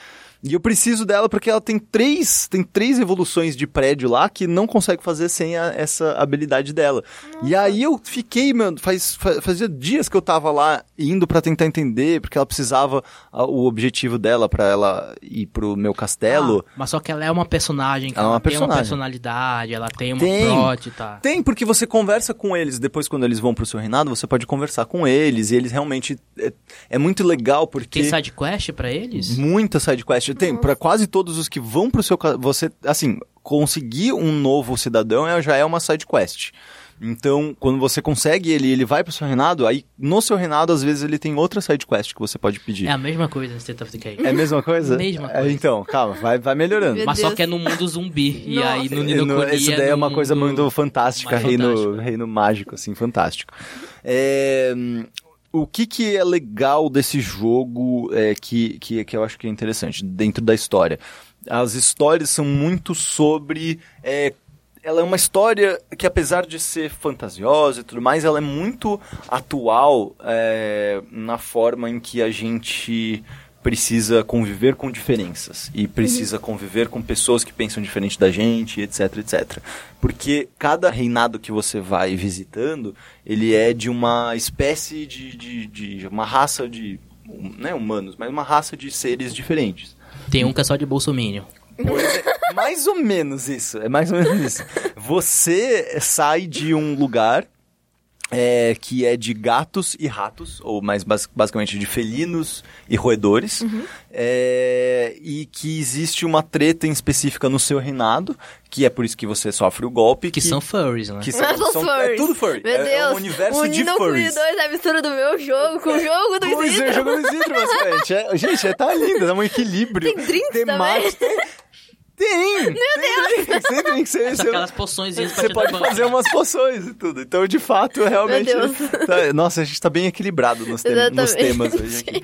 E eu preciso dela porque ela tem três, tem três evoluções de prédio lá que não consegue fazer sem a- essa habilidade dela. E aí eu fiquei, mano, faz, fa- fazia dias que eu tava lá indo pra tentar entender, porque ela precisava a- o objetivo dela pra ela ir pro meu castelo. Ah, mas só que ela é uma personagem que Ela é ela, uma tem uma personagem. personalidade, ela tem uma Tem. plot, tá? Tem, porque você conversa com eles, depois quando eles vão pro seu reinado, você pode conversar com eles, e eles realmente... É, é muito legal, porque... Tem side quest pra eles? Muita side quest. Tem, pra quase todos os que vão pro seu... Você, assim, conseguir um novo cidadão é- já é uma side quest. Então, quando você consegue ele ele vai pro seu reinado, aí no seu reinado, às vezes, ele tem outra side quest que você pode pedir. É a mesma coisa no State of Decay. É a mesma coisa? Mesma É, coisa. então, calma, vai, vai melhorando. Meu Mas só que é no mundo zumbi. E aí no Nino no- Kuni Isso daí é no uma coisa mundo muito fantástica, reino, fantástico. reino mágico, assim, fantástico. É, hum, o que, que é legal desse jogo é, que, que, que eu acho que é interessante, dentro da história? As histórias são muito sobre. é, ela é uma história que, apesar de ser fantasiosa e tudo mais, ela é muito atual é, na forma em que a gente precisa conviver com diferenças e precisa conviver com pessoas que pensam diferente da gente, etc, etc. Porque cada reinado que você vai visitando, ele é de uma espécie de, de, de uma raça de, não é humanos, mas uma raça de seres diferentes. Tem um que é só de bolsominion. Pois é, mais ou menos isso. É mais ou menos isso. Você sai de um lugar é, que é de gatos e ratos, ou mais bas- basicamente de felinos e roedores, é, e que existe uma treta em específica no seu reinado, que é por isso que você sofre o golpe. Que, são furries, né? que são são- é furries. tudo furry. Meu é, Deus. é um universo o de furries. 2 é a mistura do meu jogo com o jogo do Pois é, Isidro. jogando Isidro, basicamente. É, gente, é, tá lindo, é um equilíbrio. Tem drinks temático. Tem, tem, Meu tem drinks, tem drinks. Você, você- aquelas poções pra você pode fazer umas poções e tudo. Então, de fato, realmente. Meu Deus. tá- nossa, a gente tá bem equilibrado nos, tem- nos temas hoje aqui.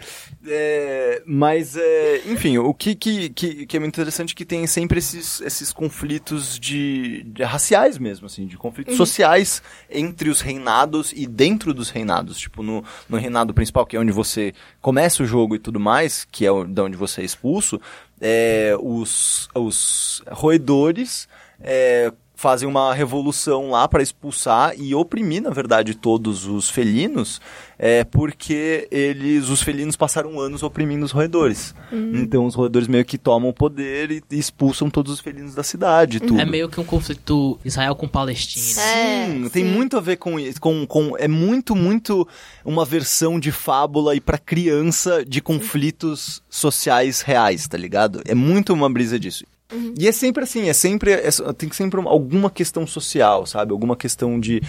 É, mas, é, enfim, o que, que, que, que é muito interessante é que tem sempre esses, esses conflitos de, de raciais mesmo, assim, de conflitos sociais entre os reinados e dentro dos reinados. Tipo, no, no reinado principal, que é onde você começa o jogo e tudo mais, que é de onde você é expulso, é, os, os roedores é, fazem uma revolução lá para expulsar e oprimir, na verdade, todos os felinos, é porque eles, os felinos passaram anos oprimindo os roedores. Então os roedores meio que tomam o poder e, expulsam todos os felinos da cidade, tudo. É meio que um conflito Israel com Palestina. É, Sim, tem sim. muito a ver com isso. Com, com, é muito, muito uma versão de fábula e pra criança de conflitos sociais reais, tá ligado? É muito uma brisa disso. E é sempre assim, é sempre. é- tem sempre uma- alguma questão social, sabe? Alguma questão de,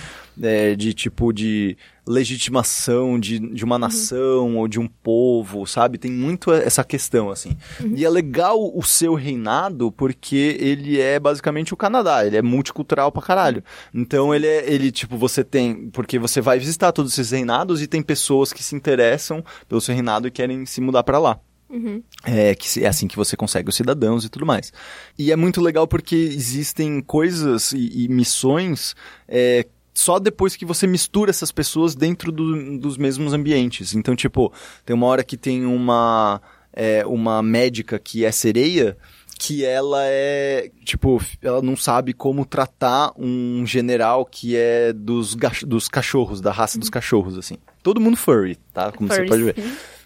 é, de tipo de legitimação de, de uma nação ou de um povo, sabe? Tem muito essa questão, assim. E é legal o seu reinado porque ele é basicamente o Canadá, ele é multicultural pra caralho. Então ele é, ele, tipo, você tem. Porque você vai visitar todos esses reinados e tem pessoas que se interessam pelo seu reinado e querem se mudar pra lá. É, que é assim que você consegue os cidadãos e tudo mais. E é muito legal porque existem coisas e, e missões é, só depois que você mistura essas pessoas dentro do- dos mesmos ambientes. Então, tipo, tem uma hora que tem uma, é, uma médica que é sereia que ela é, tipo, ela não sabe como tratar um general que é dos, dos cachorros, da raça dos cachorros, assim. Todo mundo furry, tá? Como você pode ver.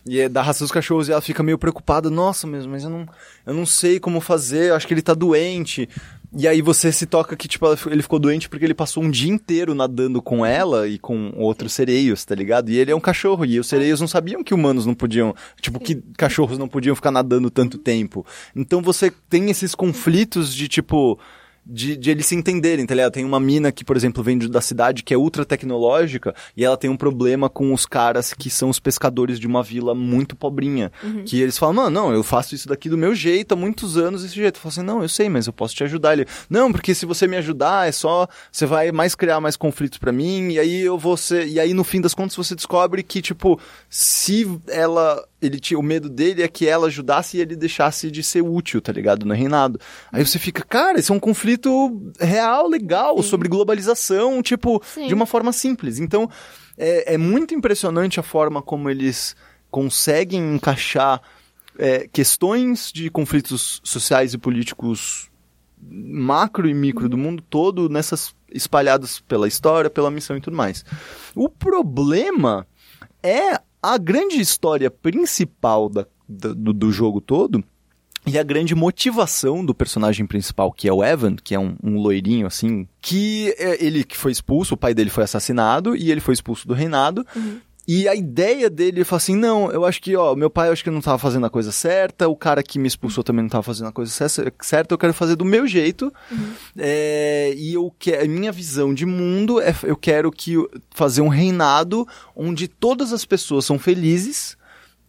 E é da raça dos cachorros e ela fica meio preocupada. Nossa, mesmo, mas eu não, eu não sei como fazer, eu acho que ele tá doente. E aí você se toca que, tipo, ele ficou doente porque ele passou um dia inteiro nadando com ela e com outros sereios, tá ligado? E ele é um cachorro, e os sereios não sabiam que humanos não podiam, tipo, que cachorros não podiam ficar nadando tanto tempo. Então você tem esses conflitos de, tipo, de, de eles se entenderem, tá ligado? Tem uma mina que, por exemplo, vem da cidade que é ultra tecnológica e ela tem um problema com os caras que são os pescadores de uma vila muito pobrinha. Que eles falam, não, não, eu faço isso daqui do meu jeito há muitos anos desse jeito. Eu falo assim, não, eu sei, mas eu posso te ajudar. Ele, não, porque se você me ajudar, é só, você vai mais criar mais conflitos pra mim e aí eu vou ser, e aí no fim das contas você descobre que, tipo, se ela ele tinha o medo dele é que ela ajudasse e ele deixasse de ser útil, tá ligado? No reinado. Aí você fica, cara, esse é um conflito real, legal, sobre globalização, tipo, Sim. de uma forma simples. Então, é, é muito impressionante a forma como eles conseguem encaixar é, questões de conflitos sociais e políticos macro e micro do mundo todo nessas espalhadas pela história, pela missão e tudo mais. O problema é a grande história principal da- do, do jogo todo e a grande motivação do personagem principal, que é o Evan, que é um, um loirinho assim, que é, ele que foi expulso, o pai dele foi assassinado e ele foi expulso do reinado. E a ideia dele, ele falou assim, não, eu acho que, ó, meu pai eu acho que não tava fazendo a coisa certa, o cara que me expulsou também não tava fazendo a coisa cer- certa, eu quero fazer do meu jeito. É, e eu quero, minha visão de mundo é, eu quero que fazer um reinado onde todas as pessoas são felizes,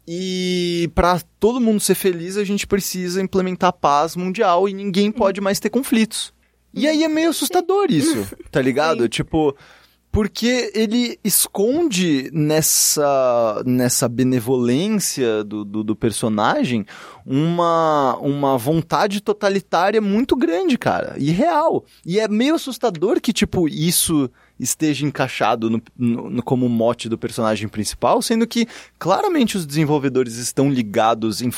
e para todo mundo ser feliz, a gente precisa implementar a paz mundial e ninguém pode mais ter conflitos. E aí é meio assustador isso, tá ligado? Sim. Tipo, porque ele esconde nessa, nessa benevolência do, do, do personagem uma, uma vontade totalitária muito grande, cara, e real. E é meio assustador que, tipo, isso esteja encaixado no, no- como mote do personagem principal, sendo que claramente os desenvolvedores estão ligados em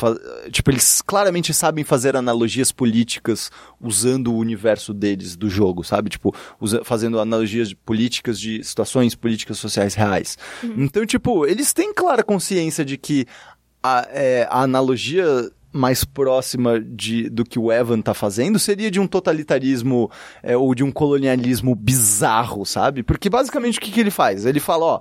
tipo eles claramente sabem fazer analogias políticas usando o universo deles do jogo, sabe? Tipo, usa- fazendo analogias de políticas de situações políticas sociais reais. Então, tipo, eles têm clara consciência de que a, é, a analogia mais próxima de, do que o Evan tá fazendo seria de um totalitarismo é, ou de um colonialismo bizarro, sabe? Porque basicamente o que, que ele faz? Ele fala, ó.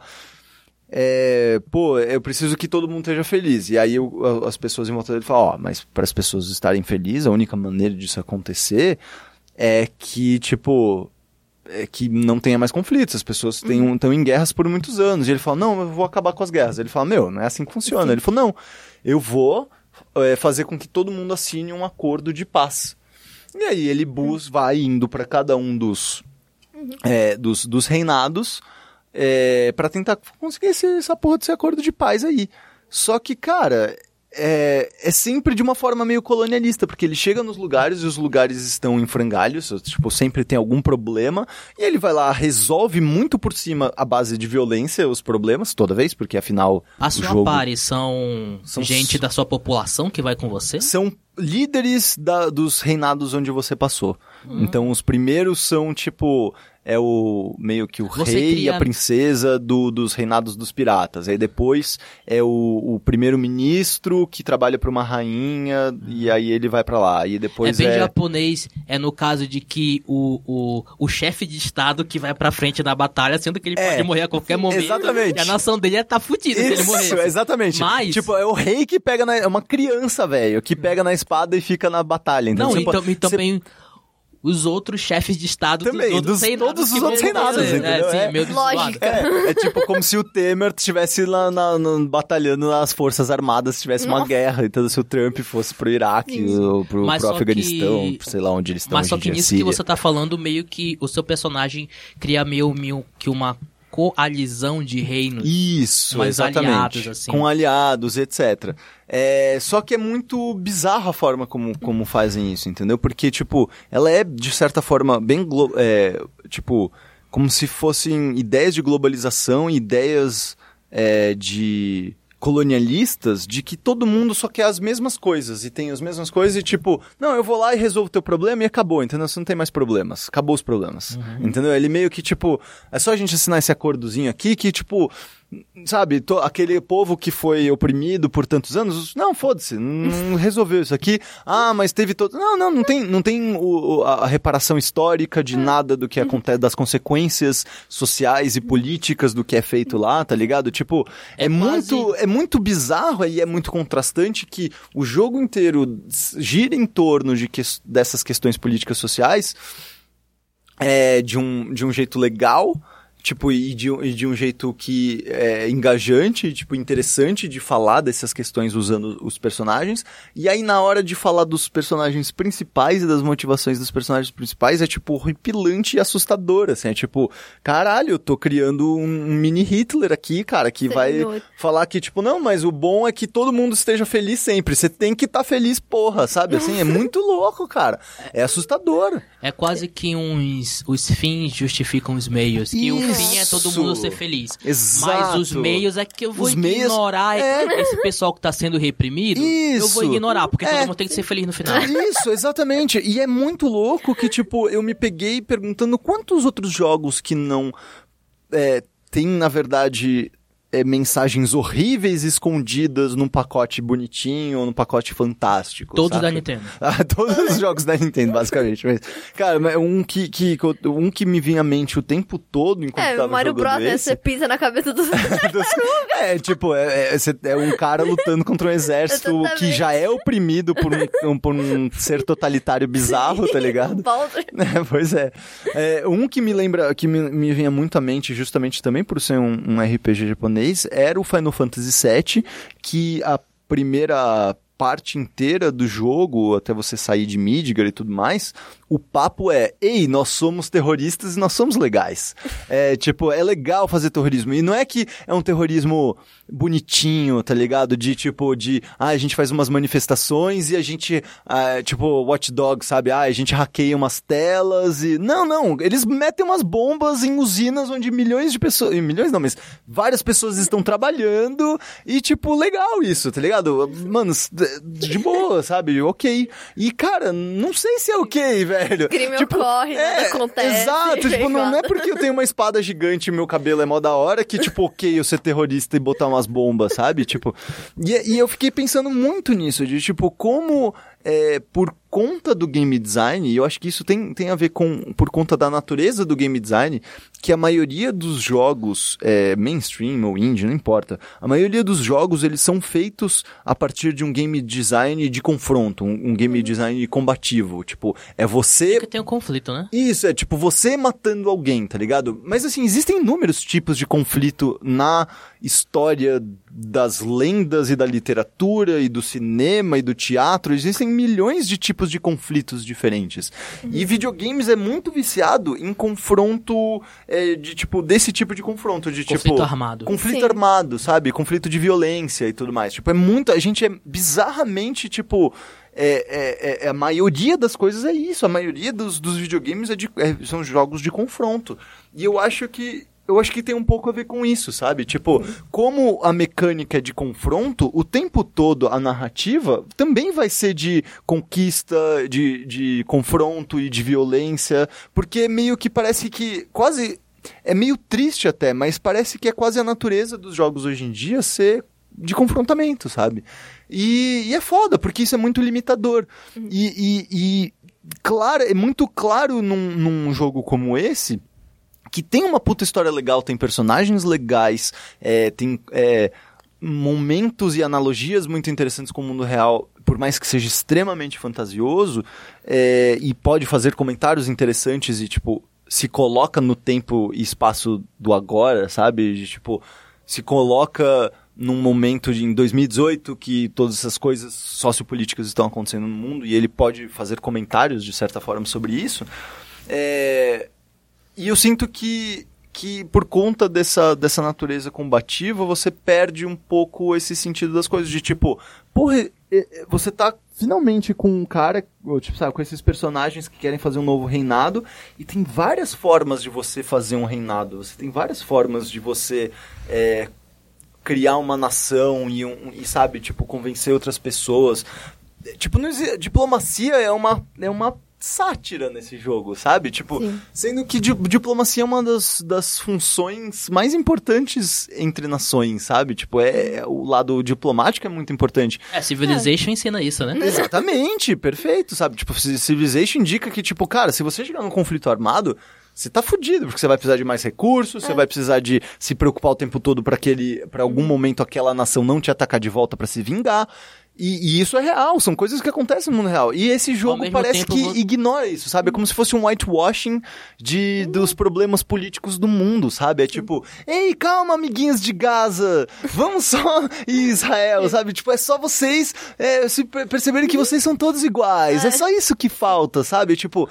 é, pô, eu preciso que todo mundo esteja feliz. E aí a- as pessoas em volta dele falam, ó, mas para as pessoas estarem felizes, a única maneira disso acontecer é que, tipo, é que não tenha mais conflitos. As pessoas estão em guerras por muitos anos. E ele fala, não, eu vou acabar com as guerras. Ele fala, meu, não é assim que funciona. Ele falou, não, eu vou é, fazer com que todo mundo assine um acordo de paz. E aí ele bus vai indo para cada um dos, é, dos, dos reinados é, para tentar conseguir esse, essa porra desse acordo de paz aí. Só que, cara, é, é sempre de uma forma meio colonialista, porque ele chega nos lugares e os lugares estão em frangalhos, tipo, sempre tem algum problema, e ele vai lá, resolve muito por cima a base de violência os problemas, toda vez, porque afinal A sua jogo... pare são, São gente s- da sua população que vai com você? São líderes da- dos reinados onde você passou. Hum. Então, os primeiros são, tipo, é o meio que o Você rei e cria- a princesa do- dos reinados dos piratas. Aí depois é o, o primeiro-ministro que trabalha pra uma rainha e aí ele vai pra lá. E É depois bem é... japonês, é no caso de que o, o, o chefe de estado que vai pra frente da batalha, sendo que ele É, pode morrer a qualquer momento. exatamente. E a nação dele ia tá fudida se ele Isso, morrer. exatamente. Mas- Tipo, é o rei que pega na... É uma criança, velho, que pega na espada e fica na batalha. Então, Não, você e, pode- tam- e você- também os outros chefes de estado Também, dos outros dos- todos os outros reinados, entendeu? É, sim, É. Lógica. É, é tipo como se o Temer estivesse lá na, na- batalhando nas forças armadas, tivesse uma Nossa. guerra, então se o Trump fosse pro Iraque, ou pro, pro Afeganistão, que- sei lá onde eles estão Mas só que nisso que você tá falando, meio que o seu personagem cria meio, meio que uma coalizão de reinos. Isso, Mas exatamente. aliados, assim. Com aliados, etc. É, só que é muito bizarra a forma como, como fazem isso, entendeu? Porque, tipo, ela é, de certa forma, bem. É, tipo, como se fossem ideias de globalização, ideias é, de colonialistas de que todo mundo só quer as mesmas coisas e tem as mesmas coisas e tipo, não, eu vou lá e resolvo o teu problema e acabou, entendeu? Você não tem mais problemas, acabou os problemas, entendeu? Ele meio que tipo, é só a gente assinar esse acordozinho aqui que tipo, sabe, to- aquele povo que foi oprimido por tantos anos, não, foda-se, não resolveu isso aqui. Ah, mas teve todo. Não, não, não tem, não tem o- a, reparação histórica de nada do que acontece, das consequências sociais e políticas do que é feito lá, tá ligado? Tipo, é, É muito, quase- é muito bizarro e é muito contrastante que o jogo inteiro gira em torno de que, dessas questões políticas sociais é, de, um, de um jeito legal, tipo, e de, um- e de um jeito que é engajante, tipo, interessante de falar dessas questões usando os personagens. E aí, na hora de falar dos personagens principais e das motivações dos personagens principais, é, tipo, horripilante e assustador, assim. É tipo, caralho, eu tô criando um, mini Hitler aqui, cara, que vai Senhor. falar que, tipo, não, mas o bom é que todo mundo esteja feliz sempre. Você tem que estar feliz, porra, sabe? Assim, é muito louco, cara. É assustador. É quase que uns os fins justificam os meios. Que o fim é todo mundo ser feliz. Exato. Mas os meios é que eu vou Os ignorar é. esse pessoal que tá sendo reprimido. Eu vou Isso. ignorar, porque É. todo mundo tem que ser feliz no final. Isso, exatamente. E é muito louco que, tipo, eu me peguei perguntando quantos outros jogos que não é, tem, na verdade, é, mensagens horríveis escondidas num pacote bonitinho ou num pacote fantástico. Todos saca? da Nintendo. Ah, todos os jogos da Nintendo, basicamente. Mas, cara, um que, que, um que me vinha à mente o tempo todo enquanto É, tava o Mario jogando Bros, né? esse... Você pisa na cabeça dos... É, tipo, é, é, cê- é um cara lutando contra um exército que já é oprimido por um, por um ser totalitário bizarro, tá ligado? É, pois é. É, Um que me lembra, que me, me vinha muito à mente, justamente também por ser um, um RPG japonês, era o Final Fantasy VII, que a primeira parte inteira do jogo, até você sair de Midgar e tudo mais, o papo é, ei, nós somos terroristas e nós somos legais. É, tipo, é legal fazer terrorismo. E não é que é um terrorismo bonitinho, tá ligado? De tipo, de, ah, a gente faz umas manifestações e a gente, ah, tipo, Watch Dogs, sabe? Ah, a gente hackeia umas telas e... Não, não, eles metem umas bombas em usinas onde milhões de pessoas... Milhões não, mas várias pessoas estão trabalhando e, tipo, legal isso, tá ligado? Mano, de boa, sabe? Ok. E, cara, não sei se é ok, velho. Crime Tipo, ocorre, nada acontece. Exato, tipo, não, não é porque eu tenho uma espada gigante e meu cabelo é mó da hora que, tipo, ok, eu ser terrorista e botar umas bombas, sabe? Tipo, e, e eu fiquei pensando muito nisso, de, tipo, como, é, por conta do game design, e eu acho que isso tem, tem a ver com, por conta da natureza do game design, que a maioria dos jogos, é, mainstream ou indie, não importa, a maioria dos jogos, eles são feitos a partir de um game design de confronto, um, um game design combativo, tipo, é você Porque tem um conflito, né? isso, é tipo você matando alguém, tá ligado? Mas assim, existem inúmeros tipos de conflito na história das lendas e da literatura e do cinema e do teatro. Existem milhões de tipos de conflitos diferentes. E videogames é muito viciado em confronto é, de tipo desse tipo de confronto, de Conflito tipo armado. conflito Sim. armado, sabe? Conflito de violência e tudo mais. Tipo, é muito. A gente é bizarramente, tipo. É, é- é- a maioria das coisas é isso. A maioria dos, dos videogames é de- é- são jogos de confronto. E eu acho que eu acho que tem um pouco a ver com isso, sabe? Tipo, como a mecânica é de confronto, o tempo todo a narrativa também vai ser de conquista, de, de confronto e de violência, porque meio que parece que quase. É meio triste até, mas parece que é quase a natureza dos jogos hoje em dia ser de confrontamento, sabe? E, e é foda, porque isso é muito limitador. E, e, e claro, é muito claro num, num jogo como esse que tem uma puta história legal, tem personagens legais, é, tem é, momentos e analogias muito interessantes com o mundo real, por mais que seja extremamente fantasioso, é, e pode fazer comentários interessantes e, tipo, se coloca no tempo e espaço do agora, sabe? De, tipo, se coloca num momento de, em 2018 que todas essas coisas sociopolíticas estão acontecendo no mundo e ele pode fazer comentários de certa forma sobre isso. É, e eu sinto que, que por conta dessa, dessa natureza combativa, você perde um pouco esse sentido das coisas. De tipo, porra, você tá finalmente com um cara, tipo, sabe, com esses personagens que querem fazer um novo reinado, e tem várias formas de você fazer um reinado. Você tem várias formas de você é, criar uma nação e, um, e, sabe, tipo, convencer outras pessoas. Tipo, não diplomacia é uma, é uma sátira nesse jogo, sabe? Tipo, Sim. sendo que di diplomacia é uma das, das funções mais importantes entre nações, sabe? Tipo, é, é- o lado diplomático é muito importante. É, Civilization ensina isso, né? Exatamente, perfeito, sabe? Tipo, Ci- Civilization indica que, tipo, cara, se você chegar num conflito armado, você tá fudido, porque você vai precisar de mais recursos, você vai precisar de se preocupar o tempo todo para aquele, para algum momento aquela nação não te atacar de volta pra se vingar. E, e isso é real, são coisas que acontecem no mundo real. E esse jogo parece tempo, que vo- ignora isso, sabe? É como se fosse um whitewashing de, dos problemas políticos do mundo, sabe? É tipo, ei, calma, amiguinhos de Gaza, vamos só Israel, sabe? Tipo, é só vocês é, se per- perceberem que vocês são todos iguais. É só isso que falta, sabe? Tipo.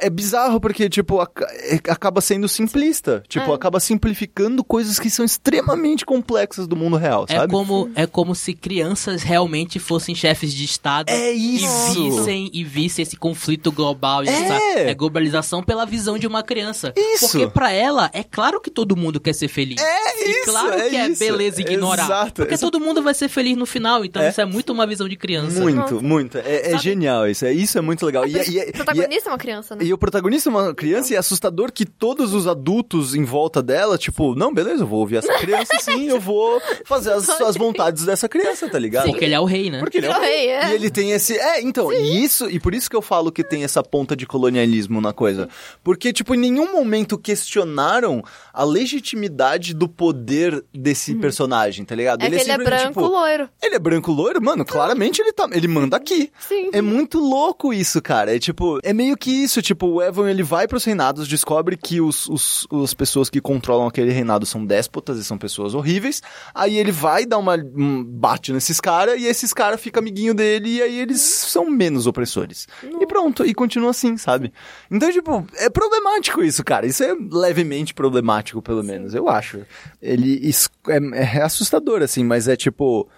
É bizarro porque, tipo, é- acaba sendo simplista. Tipo, acaba simplificando coisas que são extremamente complexas do mundo real, É sabe? como, é como se crianças realmente fossem chefes de Estado É e isso! vissem, e vissem esse conflito global. e É! sabe? é globalização pela visão de uma criança. Isso! Porque pra ela, é claro que todo mundo quer ser feliz. É e isso, claro é que é isso. beleza ignorar. Exato, porque exa- todo mundo vai ser feliz no final, então É. isso é muito uma visão de criança. Muito, muito. É, é genial isso. É, isso é muito legal. E, é- e é- O protagonista é uma criança, né? E o protagonista é uma criança e é assustador que todos os adultos em volta dela, tipo, não, beleza, eu vou ouvir essa criança sim, eu vou fazer as, as vontades dessa criança, tá ligado? Porque ele é o rei, né? Porque ele é o Ele é rei. é. E ele tem esse. É, então, e isso, e por isso que eu falo que tem essa ponta de colonialismo na coisa. Porque, tipo, em nenhum momento questionaram a legitimidade do poder desse personagem, tá ligado? É que ele é simplesmente, branco tipo, loiro. ele é branco loiro, mano, claramente ele tá. Ele manda aqui. Sim. É muito louco isso, cara. É tipo, é meio que isso, tipo, o Evan ele vai pros reinados, descobre que os, os, as pessoas que controlam aquele reinado são déspotas e são pessoas horríveis. Aí ele vai dar uma. um- bate nesses caras e esses caras ficam amiguinho dele e aí eles são menos opressores. E pronto, e continua assim, sabe? Então, tipo, é problemático isso, cara. Isso é levemente problemático, pelo menos, eu acho. Ele é, é assustador, assim, mas é tipo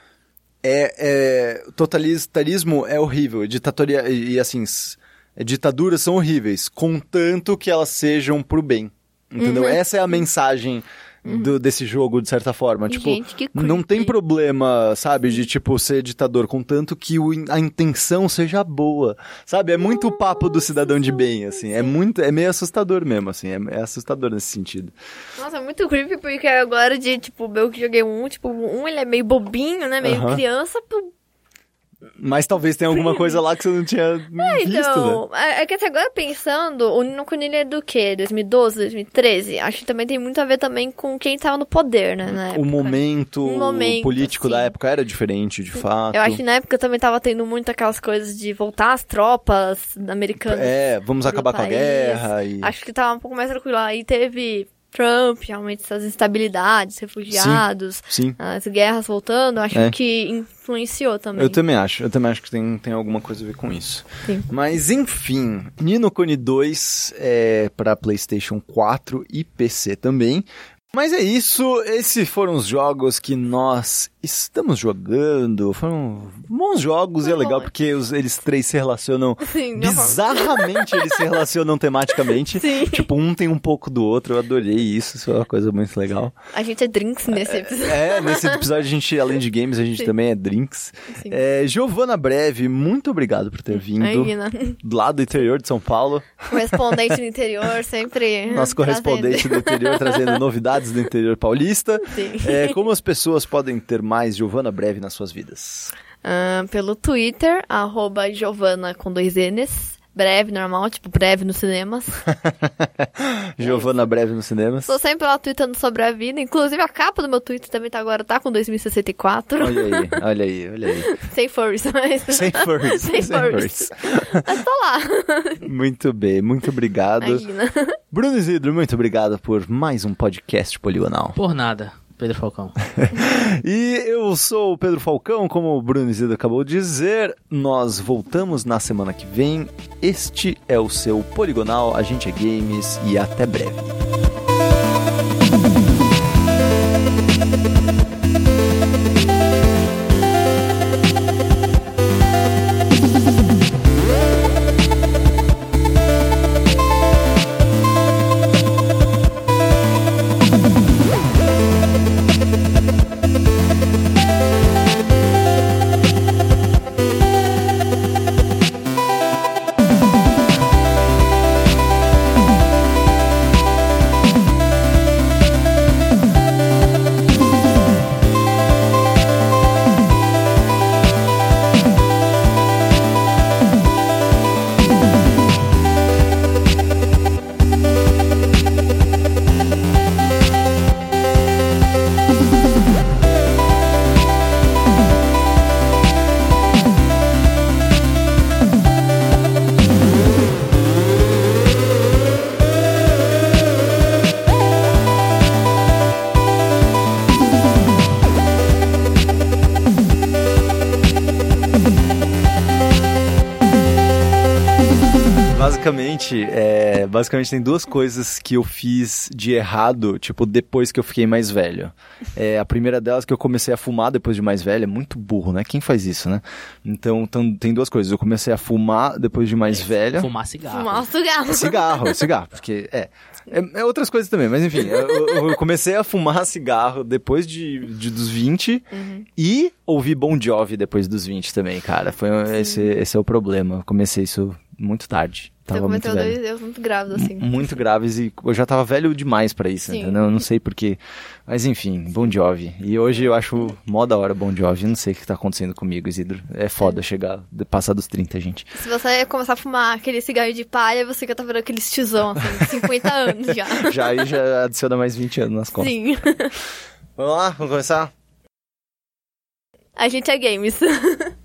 é, é totalitarismo é horrível, ditatoria e assim, ditaduras são horríveis, contanto que elas sejam pro bem. Entendeu? Essa é a mensagem do- desse jogo, de certa forma. Tipo, Gente, não tem problema, sabe, de tipo ser ditador, contanto que o, a intenção seja boa. Sabe? É muito o papo do cidadão de bem, assim. É muito, é meio assustador mesmo, assim. É, é assustador nesse sentido. Nossa, é muito creepy, porque agora de, tipo, eu que joguei um, tipo, um ele é meio bobinho, né? Meio Aham. criança. Mas talvez tenha alguma coisa lá que você não tinha visto, né? Então, é é que até agora pensando, o Nino Kuni é do quê? 2012, 2013? Acho que também tem muito a ver também com quem tava no poder, né? O momento, momento, político sim. da época era diferente, de fato. Eu acho que na época também tava tendo muito aquelas coisas de voltar as tropas americanas. É, vamos acabar com a país. guerra e... Acho que tava um pouco mais tranquilo. Aí teve Trump, realmente essas instabilidades, refugiados, Sim, as guerras voltando. Acho É. que influenciou também. eu também acho. Eu também acho que tem, tem alguma coisa a ver com isso. Sim. Mas enfim, Nino Kuni 2 é para PlayStation 4 e PC também. Mas é isso, esses foram os jogos que nós estamos jogando. Foram bons jogos e é legal porque os, eles três se relacionam Sim, bizarramente, eles se relacionam tematicamente. Sim. Tipo, um tem um pouco do outro, eu adorei isso, isso é uma coisa muito legal. A gente é drinks nesse episódio. É, nesse episódio a gente, além de games, a gente Sim. também é drinks. Sim. É, Giovana Breve, muito obrigado por ter vindo. Imagina. Lá do interior de São Paulo, Correspondente do interior, sempre. nosso correspondente trazendo. do interior trazendo novidades do interior paulista. É, como as pessoas podem ter mais Giovana Breve nas suas vidas? Ah, pelo Twitter, arroba Giovana com dois N's. Breve, normal, tipo breve nos cinemas. Giovana Breve nos cinemas. Tô sempre lá tweetando sobre a vida. Inclusive a capa do meu Twitter também tá agora, tá com 2064. Olha aí, olha aí, olha aí. Sem furries, mas. Sem furries. Sem furries. Mas tô lá. Muito bem, muito obrigado. Imagina. Bruno Isidro, muito obrigado por mais um podcast poligonal. Por nada, Pedro Falcão. E eu sou o Pedro Falcão, como o Bruno Isidro acabou de dizer. Nós voltamos na semana que vem. Este é o seu Poligonal, a gente é games e até breve. Basicamente tem duas coisas que eu fiz de errado, tipo, depois que eu fiquei mais velho. É, a primeira delas que eu comecei a fumar depois de mais velho, é muito burro, né? Quem faz isso, né? Então, tam- tem duas coisas. Eu comecei a fumar depois de mais velho. Fumar cigarro. Fumar um cigarro. Cigarro, cigarro, porque é, é. é outras coisas também, mas enfim, eu, eu comecei a fumar cigarro depois de, de dos 20 e ouvi Bon Jovi depois dos 20 também, cara. Foi esse, esse é o problema. Eu comecei isso muito tarde. Tava muito cometeu velho. dois erros muito graves, assim. Muito graves e eu já tava velho demais pra isso, Sim. entendeu? Eu não sei porquê. Mas enfim, Bon Jovi. E hoje eu acho mó da hora Bon Jovi. Eu não sei o que tá acontecendo comigo, Isidro. É foda chegar, passar dos 30, gente. Se você começar a fumar aquele cigarro de palha, você já tá virando aquele tiozão, assim, 50 anos já. Já aí já adiciona mais 20 anos nas costas. Sim. Vamos lá, vamos começar? A gente é games.